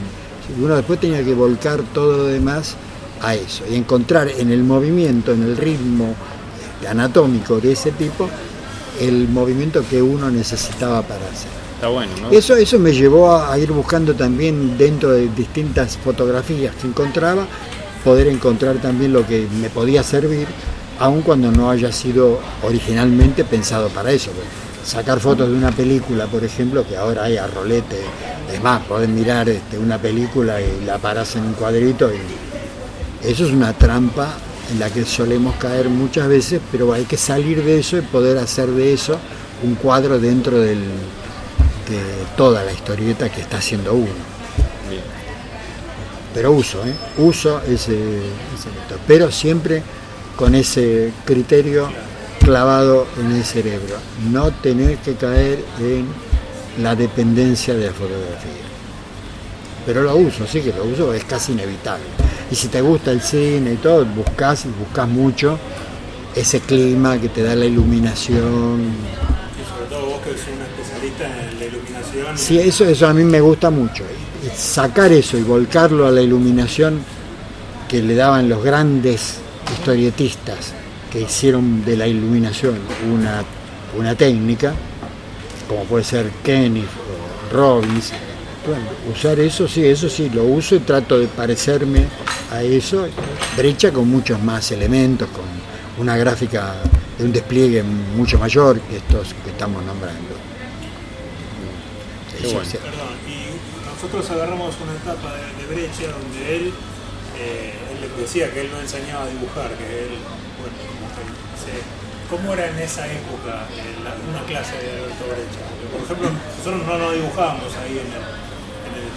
Speaker 3: Uno después tenía que volcar todo lo demás a eso y encontrar en el movimiento, en el ritmo este, anatómico de ese tipo, el movimiento que uno necesitaba para hacer.
Speaker 1: Está bueno, ¿no?
Speaker 3: Eso, eso me llevó a, a ir buscando también dentro de distintas fotografías que encontraba, poder encontrar también lo que me podía servir, aun cuando no haya sido originalmente pensado para eso. Sacar fotos de una película, por ejemplo, que ahora hay a rolete, es más, podés mirar este, una película y la parás en un cuadrito y eso es una trampa en la que solemos caer muchas veces, pero hay que salir de eso y poder hacer de eso un cuadro dentro del, de toda la historieta que está haciendo uno.
Speaker 1: Bien.
Speaker 3: Pero uso, ¿eh? uso ese, ese método, pero siempre con ese criterio clavado en el cerebro. No tener que caer en la dependencia de la fotografía. Pero lo uso, sí que lo uso, es casi inevitable. Y si te gusta el cine y todo, buscas y buscas mucho ese clima que te da la iluminación.
Speaker 4: Y sobre todo vos que sos un especialista en la iluminación.
Speaker 3: Sí, eso, eso a mí me gusta mucho. Y Sacar eso y volcarlo a la iluminación que le daban los grandes historietistas que hicieron de la iluminación una, una técnica, como puede ser Kenneth o Robbins, Bueno, usar eso, sí, eso sí, lo uso y trato de parecerme a eso. Brecha con muchos más elementos, con una gráfica de un despliegue mucho mayor que estos que estamos nombrando.
Speaker 1: Bueno.
Speaker 4: Perdón, y nosotros agarramos una etapa de, de Brecha donde él, eh, él le decía que él no enseñaba a dibujar, que él, bueno, como que se- ¿cómo era en esa época eh, la- una clase de Alberto Brecha? Porque, por ejemplo, nosotros no nos dibujábamos ahí en el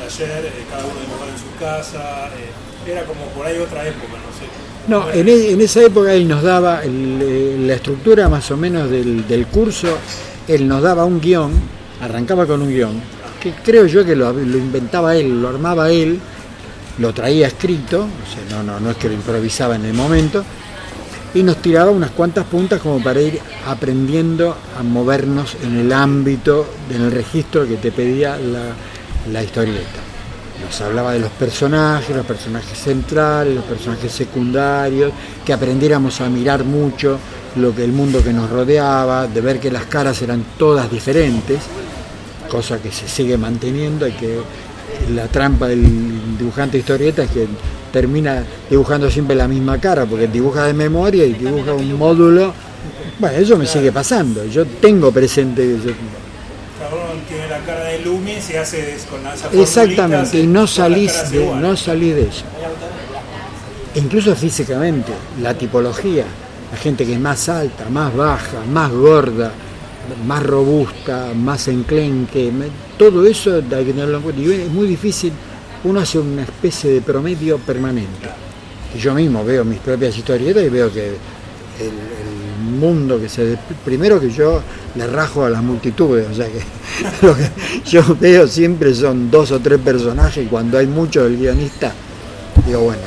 Speaker 4: taller, eh, cada uno dibujaba en su casa, eh, era como por ahí otra época, no sé.
Speaker 3: No, en, e- en esa época él nos daba el, eh, la estructura más o menos del, del curso, él nos daba un guion, arrancaba con un guion, que creo yo que lo, lo inventaba él, lo armaba él, lo traía escrito, o sea, no, no, no es que lo improvisaba en el momento, y nos tiraba unas cuantas puntas como para ir aprendiendo a movernos en el ámbito, en el registro que te pedía la, la historieta. Nos hablaba de los personajes, los personajes centrales, los personajes secundarios, que aprendiéramos a mirar mucho lo que el mundo que nos rodeaba, de ver que las caras eran todas diferentes, cosa que se sigue manteniendo y que la trampa del dibujante de historieta es que termina dibujando siempre la misma cara, porque dibuja de memoria y dibuja un módulo. Bueno, eso me sigue pasando. Yo tengo presente yo-
Speaker 4: Cada uno tiene la cara de y hace con esa
Speaker 3: Exactamente, y no salís de, no salís de eso. Incluso físicamente, la tipología, la gente que es más alta, más baja, más gorda, más robusta, más enclenque, todo eso hay que tenerlo en cuenta. Y es muy difícil, uno hace una especie de promedio permanente. Y yo mismo veo mis propias historietas y veo que el, el mundo que se... Primero que yo le rajo a las multitudes, o sea que lo que yo veo siempre son dos o tres personajes y cuando hay mucho del guionista, digo, bueno,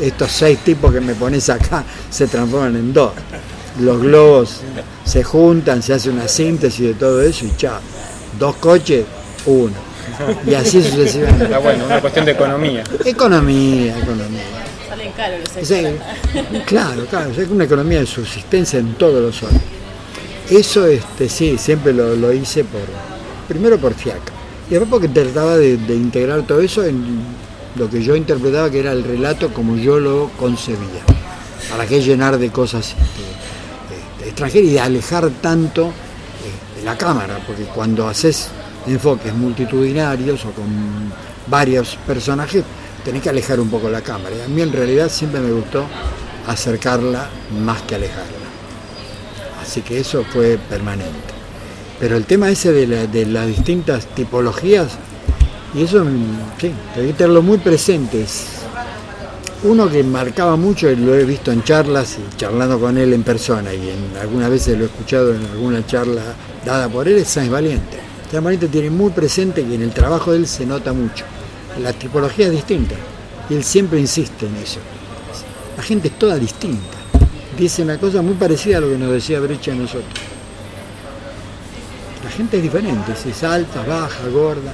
Speaker 3: estos seis tipos que me pones acá se transforman en dos. Los globos se juntan, se hace una síntesis de todo eso y chao. Dos coches, uno. Y así sucesivamente.
Speaker 1: Está bueno, una cuestión de economía.
Speaker 3: Economía, economía.
Speaker 2: Los
Speaker 3: claro, claro, es una economía de subsistencia en todos los órdenes. Eso este, sí, siempre lo, lo hice por, primero por fiaca, y después porque trataba de, de integrar todo eso en lo que yo interpretaba que era el relato como yo lo concebía. ¿Para qué llenar de cosas este, este, extranjeras y de alejar tanto este, la cámara? Porque cuando haces enfoques multitudinarios o con varios personajes, tenés que alejar un poco la cámara. A mí en realidad siempre me gustó acercarla más que alejarla. Así que eso fue permanente. Pero el tema ese de, la- de las distintas tipologías, y eso, sí, tenerlo muy presente. Es Uno que marcaba mucho, y lo he visto en charlas y charlando con él en persona, y algunas veces lo he escuchado en alguna charla dada por él, es Sáenz Valiente. Sáenz Valiente tiene muy presente que en el trabajo de él se nota mucho. La tipología es distinta, y él siempre insiste en eso. La gente es toda distinta. Dice una cosa muy parecida a lo que nos decía Brecha a nosotros. La gente es diferente, si es alta, baja, gorda.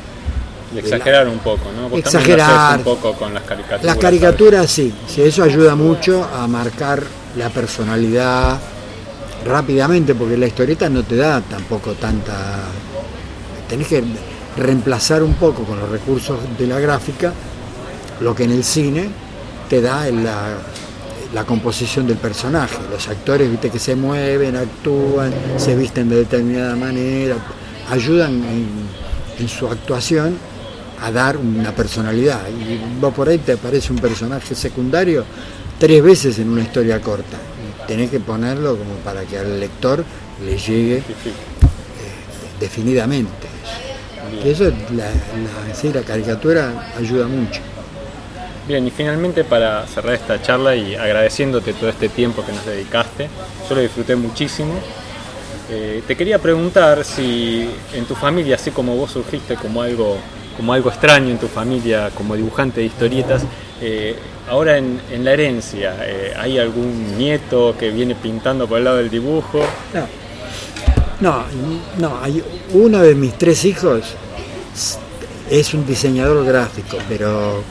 Speaker 1: Y exagerar un poco, ¿no? Vos
Speaker 3: Exagerar.
Speaker 1: un poco con las caricaturas.
Speaker 3: Las caricaturas sí, sí, eso ayuda mucho a marcar la personalidad rápidamente, porque la historieta no te da tampoco tanta... Tenés que reemplazar un poco con los recursos de la gráfica lo que en el cine te da la, la composición del personaje. Los actores, viste, que se mueven, actúan, se visten de determinada manera, ayudan en, en su actuación a dar una personalidad. Y vos por ahí te aparece un personaje secundario tres veces en una historia corta. Tenés que ponerlo como para que al lector le llegue eh, definidamente. Que eso, la, la, sí, la caricatura ayuda mucho.
Speaker 1: Bien, y finalmente para cerrar esta charla y agradeciéndote todo este tiempo que nos dedicaste, yo lo disfruté muchísimo. Eh, te quería preguntar si en tu familia, así como vos surgiste como algo, como algo extraño en tu familia, como dibujante de historietas, eh, ahora en, en, la herencia, eh, ¿hay algún nieto que viene pintando por el lado del dibujo?
Speaker 3: No, no, no hay uno de mis tres hijos es un diseñador gráfico, pero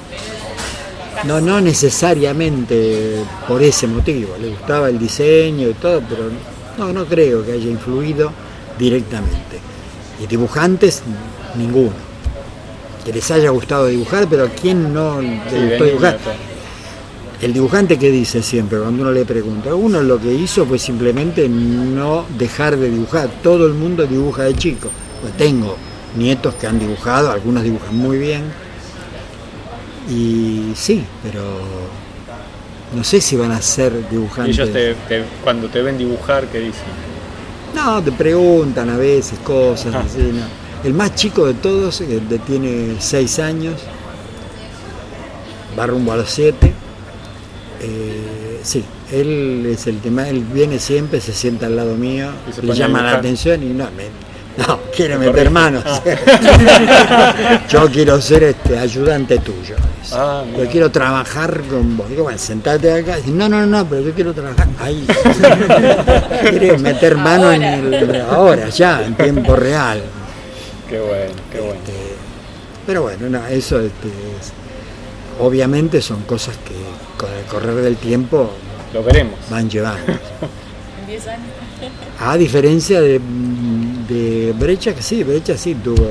Speaker 3: no, no necesariamente por ese motivo. Le gustaba el diseño y todo, pero no, no creo que haya influido directamente. Y dibujantes, ninguno. que les haya gustado dibujar, pero ¿a quién no le
Speaker 1: Sí,
Speaker 3: gustó dibujar? El dibujante que dice siempre cuando uno le pregunta, uno lo que hizo fue simplemente no dejar de dibujar. Todo el mundo dibuja de chico. Pues tengo nietos que han dibujado, algunos dibujan muy bien. Y sí, pero no sé si van a ser
Speaker 1: Y
Speaker 3: dibujantes.
Speaker 1: ellos te, te- cuando te ven dibujar, ¿qué dicen?
Speaker 3: No, te preguntan a veces cosas.
Speaker 1: Ah.
Speaker 3: así, ¿no? El más chico de todos, que tiene seis años, va rumbo a los siete. Eh, sí, él es el que más, él viene siempre, se sienta al lado mío,
Speaker 1: Y
Speaker 3: le llama la atención y no, me- no quiere meter manos. Yo quiero ser este ayudante tuyo.
Speaker 1: Ah,
Speaker 3: yo
Speaker 1: mira.
Speaker 3: quiero trabajar con vos. Digo, bueno, sentate acá. Dice, no, no, no, pero yo quiero trabajar ahí. quiere meter mano en el, ahora, ya, en tiempo real.
Speaker 1: Qué bueno, qué bueno.
Speaker 3: Este, pero bueno, no, eso este, es- obviamente son cosas que con el correr del tiempo
Speaker 1: Lo veremos.
Speaker 3: van llevando.
Speaker 2: En 10 años.
Speaker 3: A diferencia de, de Brecha, que sí, Brecha sí tuvo.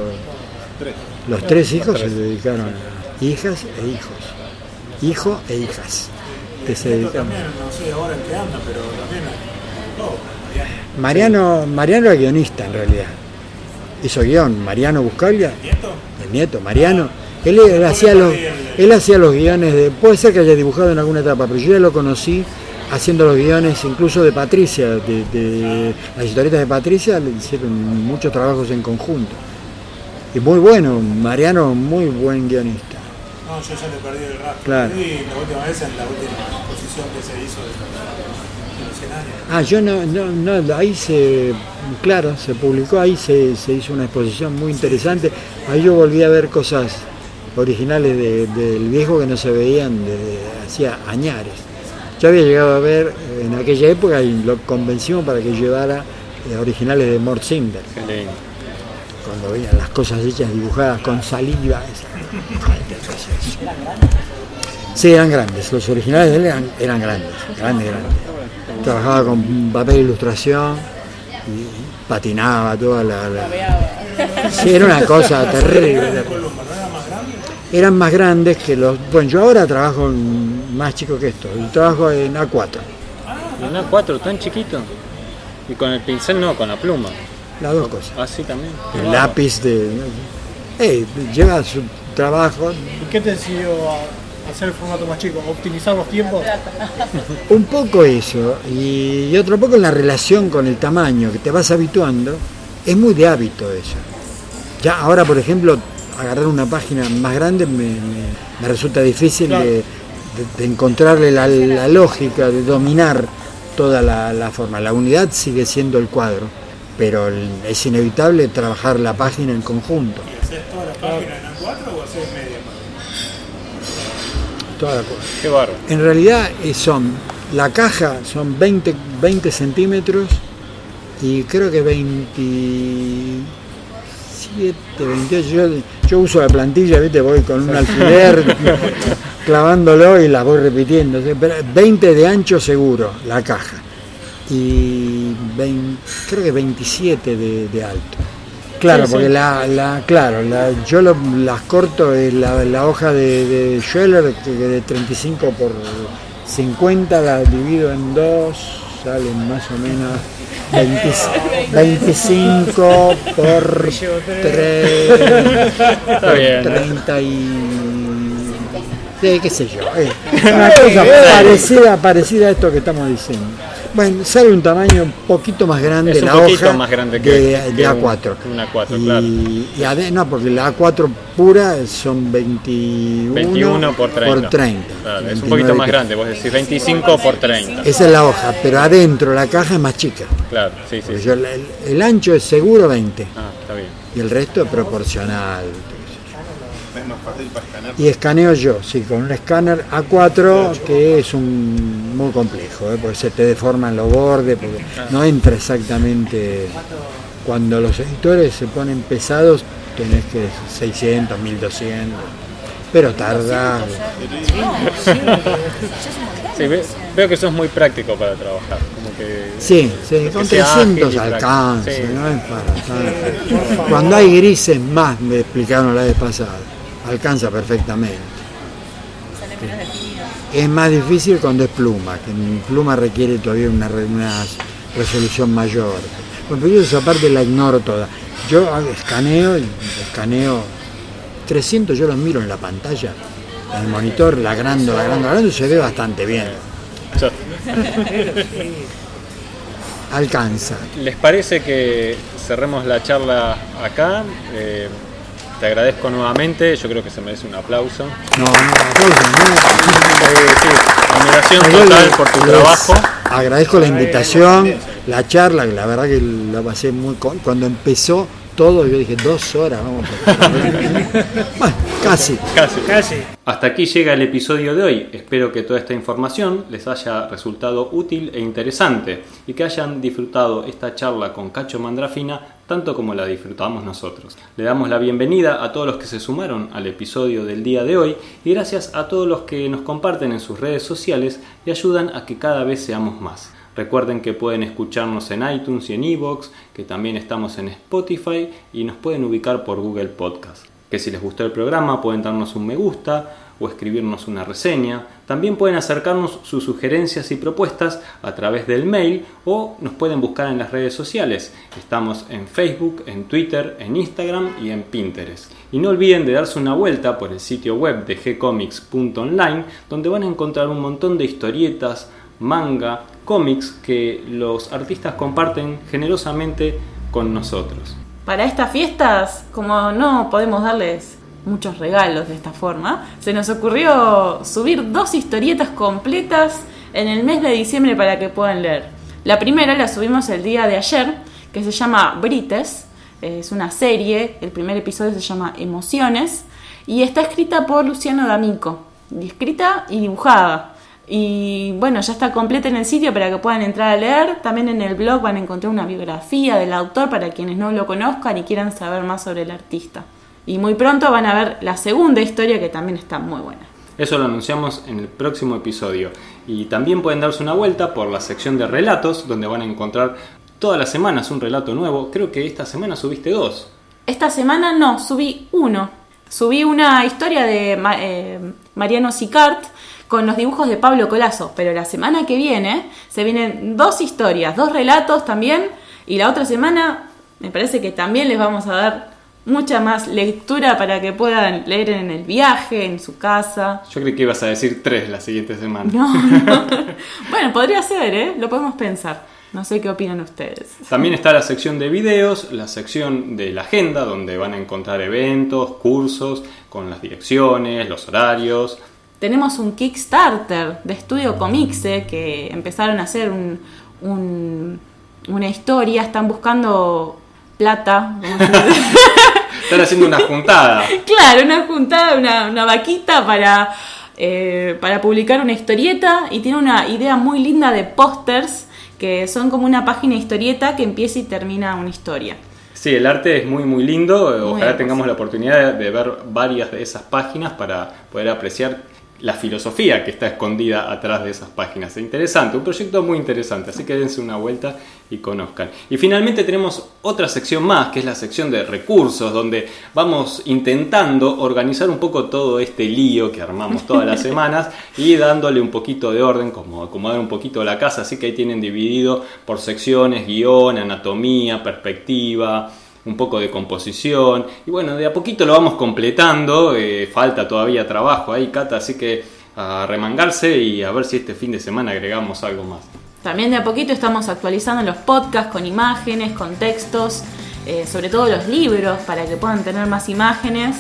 Speaker 3: Los tres hijos se dedicaron a hijas e hijos. Hijo e hijas. Que se dedicaron.
Speaker 4: también, no sé ahora en qué anda, pero también todo. Mariano.
Speaker 3: Mariano, era guionista en realidad. Hizo guion. Mariano Buscaglia,
Speaker 4: ¿Nieto?
Speaker 3: el nieto, Mariano. Él, él hacía los, él hacía los guiones de. Puede ser que haya dibujado en alguna etapa, pero yo ya lo conocí haciendo los guiones incluso de Patricia, de, de las historietas de Patricia, le hicieron muchos trabajos en conjunto. Y muy bueno, Mariano, muy buen guionista.
Speaker 4: No, yo ya le perdí el rastro.
Speaker 3: Claro.
Speaker 4: Y la última vez en la última exposición que se hizo de los, de los 100 años.
Speaker 3: Ah, yo no, no, no, ahí se, claro, se publicó, ahí se, se hizo una exposición muy interesante. Ahí yo volví a ver cosas originales de- del viejo que no se veían desde hacía añares. Yo había llegado a ver eh, en aquella época y lo convencimos para que llevara eh, originales de Mort
Speaker 1: lindo.
Speaker 3: cuando veían las cosas hechas dibujadas con saliva. Sí, eran grandes, los originales de él eran, eran grandes, grandes, grandes. Trabajaba con papel de ilustración y patinaba toda la... la- Sí, era una cosa terrible. Eran más grandes que los... Bueno, yo ahora trabajo en- más chico que esto, yo trabajo en A4,
Speaker 1: Una 4 tan chiquito. Y con el pincel no, con la pluma.
Speaker 3: las dos cosas.
Speaker 1: Así también.
Speaker 3: El lápiz de... Eh, lleva su trabajo,
Speaker 5: ¿Y qué te decidió a hacer el formato más chico? ¿Optimizar los tiempos?
Speaker 3: Un poco eso, y, y otro poco la relación con el tamaño, que te vas habituando, es muy de hábito eso. Ya ahora, por ejemplo, agarrar una página más grande me, me- me resulta difícil
Speaker 5: Claro.
Speaker 3: de, de- de encontrarle la, la lógica, de dominar toda la, la forma. La unidad sigue siendo el cuadro, pero el- es inevitable trabajar la página en conjunto.
Speaker 4: ¿Y haces toda la página en A4 o haces media página?
Speaker 3: Toda la cosa.
Speaker 1: Qué bárbaro.
Speaker 3: En realidad eh, son, la caja son 20, 20 centímetros y creo que 27, 28. Yo, yo uso la plantilla, ¿viste? voy con un alfiler clavándolo y la voy repitiendo. ¿sí? Pero 20 de ancho seguro, la caja. Y 20 creo que 27 de, de alto. Claro,
Speaker 1: Sí, sí.
Speaker 3: porque la, la- claro, la- yo lo- las corto en la, la hoja de, de Scheller, que de 35 por 50 la divido en dos, salen más o menos 20 25 por 3,
Speaker 1: Está bien.
Speaker 3: 30 y... Sí, qué sé yo. eh, una cosa parecida, parecida a esto que estamos diciendo. Bueno, sale un tamaño un poquito más grande
Speaker 1: Es un
Speaker 3: la
Speaker 1: poquito
Speaker 3: hoja
Speaker 1: más grande que-
Speaker 3: de,
Speaker 1: que
Speaker 3: de
Speaker 1: un-
Speaker 3: A4.
Speaker 1: que una A4,
Speaker 3: y,
Speaker 1: claro.
Speaker 3: y ade- no, porque la A4 pura son 21,
Speaker 1: 21 por 30.
Speaker 3: Claro,
Speaker 1: Claro, es un
Speaker 3: 29
Speaker 1: poquito más grande, vos decís 25 por 30.
Speaker 3: Esa es la hoja, pero adentro la caja es más chica.
Speaker 1: Claro, sí, sí. Sí.
Speaker 3: yo- el, el ancho es seguro 20
Speaker 1: Ah, está bien.
Speaker 3: y el resto es proporcional.
Speaker 7: Es más fácil para escanear.
Speaker 3: Y escaneo yo, sí, con un escáner A4 que es un muy complejo, ¿eh? porque se te deforman los bordes, porque no entra exactamente. Cuando los editores se ponen pesados, tenés que 600, 1200, pero tarda.
Speaker 1: Sí, ve- veo que sos muy práctico para trabajar. Como que
Speaker 3: Sí, sí, con
Speaker 1: sea ágil
Speaker 3: 300
Speaker 1: y
Speaker 3: alcanza,
Speaker 1: práctico. Sí.
Speaker 3: no es para tanto. Cuando hay grises más, me explicaron la vez pasada. Alcanza perfectamente.
Speaker 2: Sale menos definido.
Speaker 3: Es más difícil cuando es pluma, que en pluma requiere todavía una, re- una resolución mayor. Bueno, pero yo esa parte la ignoro toda. Yo escaneo, y escaneo 300, yo los miro en la pantalla, en el monitor, la agrando, la agrando, la agrando, y se ve bastante bien. Alcanza.
Speaker 1: ¿Les parece que cerremos la charla acá? Eh, te agradezco nuevamente, yo creo que se merece un aplauso.
Speaker 3: No, no, aplausos, no.
Speaker 1: Eh, sí, admiración total por tu trabajo.
Speaker 3: Agradezco la invitación, la charla, que la verdad que la pasé muy... Cuando empezó todo, yo dije, dos horas, vamos a... bueno, casi.
Speaker 1: Casi.
Speaker 4: Casi.
Speaker 1: Hasta aquí llega el episodio de hoy. Espero que toda esta información les haya resultado útil e interesante y que hayan disfrutado esta charla con Cacho Mandrafina tanto como la disfrutamos nosotros. Le damos la bienvenida a todos los que se sumaron al episodio del día de hoy y gracias a todos los que nos comparten en sus redes sociales y ayudan a que cada vez seamos más. Recuerden que pueden escucharnos en iTunes y en iVoox, que también estamos en Spotify y nos pueden ubicar por Google Podcast. Que si les gustó el programa pueden darnos un me gusta o escribirnos una reseña. También pueden acercarnos sus sugerencias y propuestas a través del mail o nos pueden buscar en las redes sociales. Estamos en Facebook, en Twitter, en Instagram y en Pinterest. Y no olviden de darse una vuelta por el sitio web de gcomics.online donde van a encontrar un montón de historietas, manga, cómics que los artistas comparten generosamente con nosotros.
Speaker 2: Para estas fiestas, como no podemos darles muchos regalos de esta forma, se nos ocurrió subir dos historietas completas en el mes de diciembre para que puedan leer. La primera la subimos el día de ayer, que se llama Brites, es una serie, el primer episodio se llama Emociones, y está escrita por Luciano D'Amico, escrita y dibujada. Y bueno, ya está completa en el sitio para que puedan entrar a leer. También en el blog van a encontrar una biografía del autor para quienes no lo conozcan y quieran saber más sobre el artista. Y muy pronto van a ver la segunda historia que también está muy buena.
Speaker 1: Eso lo anunciamos en el próximo episodio. Y también pueden darse una vuelta por la sección de relatos, donde van a encontrar todas las semanas un relato nuevo. Creo que esta semana subiste dos.
Speaker 2: Esta semana no, subí uno. Subí una historia de eh, Mariano Sicart con los dibujos de Pablo Colazo, pero la semana que viene se vienen dos historias, dos relatos también, y la otra semana me parece que también les vamos a dar mucha más lectura para que puedan leer en el viaje, en su casa.
Speaker 1: Yo creí que ibas a decir tres la siguiente semana.
Speaker 2: No, no. Bueno, podría ser, ¿eh? Lo podemos pensar. No sé qué opinan ustedes.
Speaker 1: También está la sección de videos, la sección de la agenda, donde van a encontrar eventos, cursos, con las direcciones, los horarios.
Speaker 2: Tenemos un Kickstarter de Estudio Comixe que empezaron a hacer un, un- una historia, están buscando plata.
Speaker 1: Están haciendo una juntada.
Speaker 2: claro, una juntada, una, una vaquita para, eh, para publicar una historieta y tiene una idea muy linda de pósters que son como una página historieta que empieza y termina una historia.
Speaker 1: Sí, el arte es muy muy lindo. Ojalá tengamos la oportunidad de ver varias de esas páginas para poder apreciar la filosofía que está escondida atrás de esas páginas. Interesante, un proyecto muy interesante, así que dense una vuelta y conozcan. Y finalmente tenemos otra sección más, que es la sección de recursos, donde vamos intentando organizar un poco todo este lío que armamos todas las semanas y dándole un poquito de orden, como acomodar un poquito la casa, así que ahí tienen dividido por secciones, guion, anatomía, perspectiva, un poco de composición. Y bueno, de a poquito lo vamos completando. eh, falta todavía trabajo ahí, Cata, así que a remangarse y a ver si este fin de semana agregamos algo más.
Speaker 2: También de a poquito estamos actualizando los podcasts con imágenes, con textos, eh, sobre todo los libros, para que puedan tener más imágenes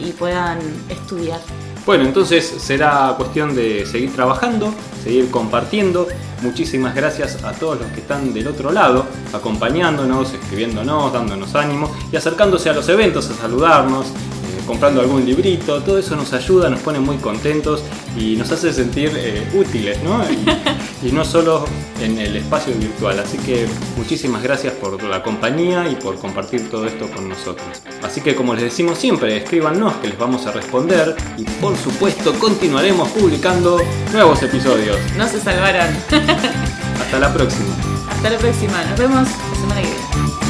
Speaker 2: y puedan estudiar.
Speaker 1: Bueno, entonces será cuestión de seguir trabajando, seguir compartiendo. Muchísimas gracias a todos los que están del otro lado, acompañándonos, escribiéndonos, dándonos ánimo y acercándose a los eventos a saludarnos, comprando algún librito. Todo eso nos ayuda, nos pone muy contentos y nos hace sentir eh, útiles, ¿no? Y, y no solo en el espacio virtual. Así que muchísimas gracias por la compañía y por compartir todo esto con nosotros. Así que como les decimos siempre, escríbanos que les vamos a responder y por supuesto continuaremos publicando nuevos episodios.
Speaker 2: No se salvarán.
Speaker 1: Hasta la próxima.
Speaker 2: Hasta la próxima. Nos vemos la semana que viene.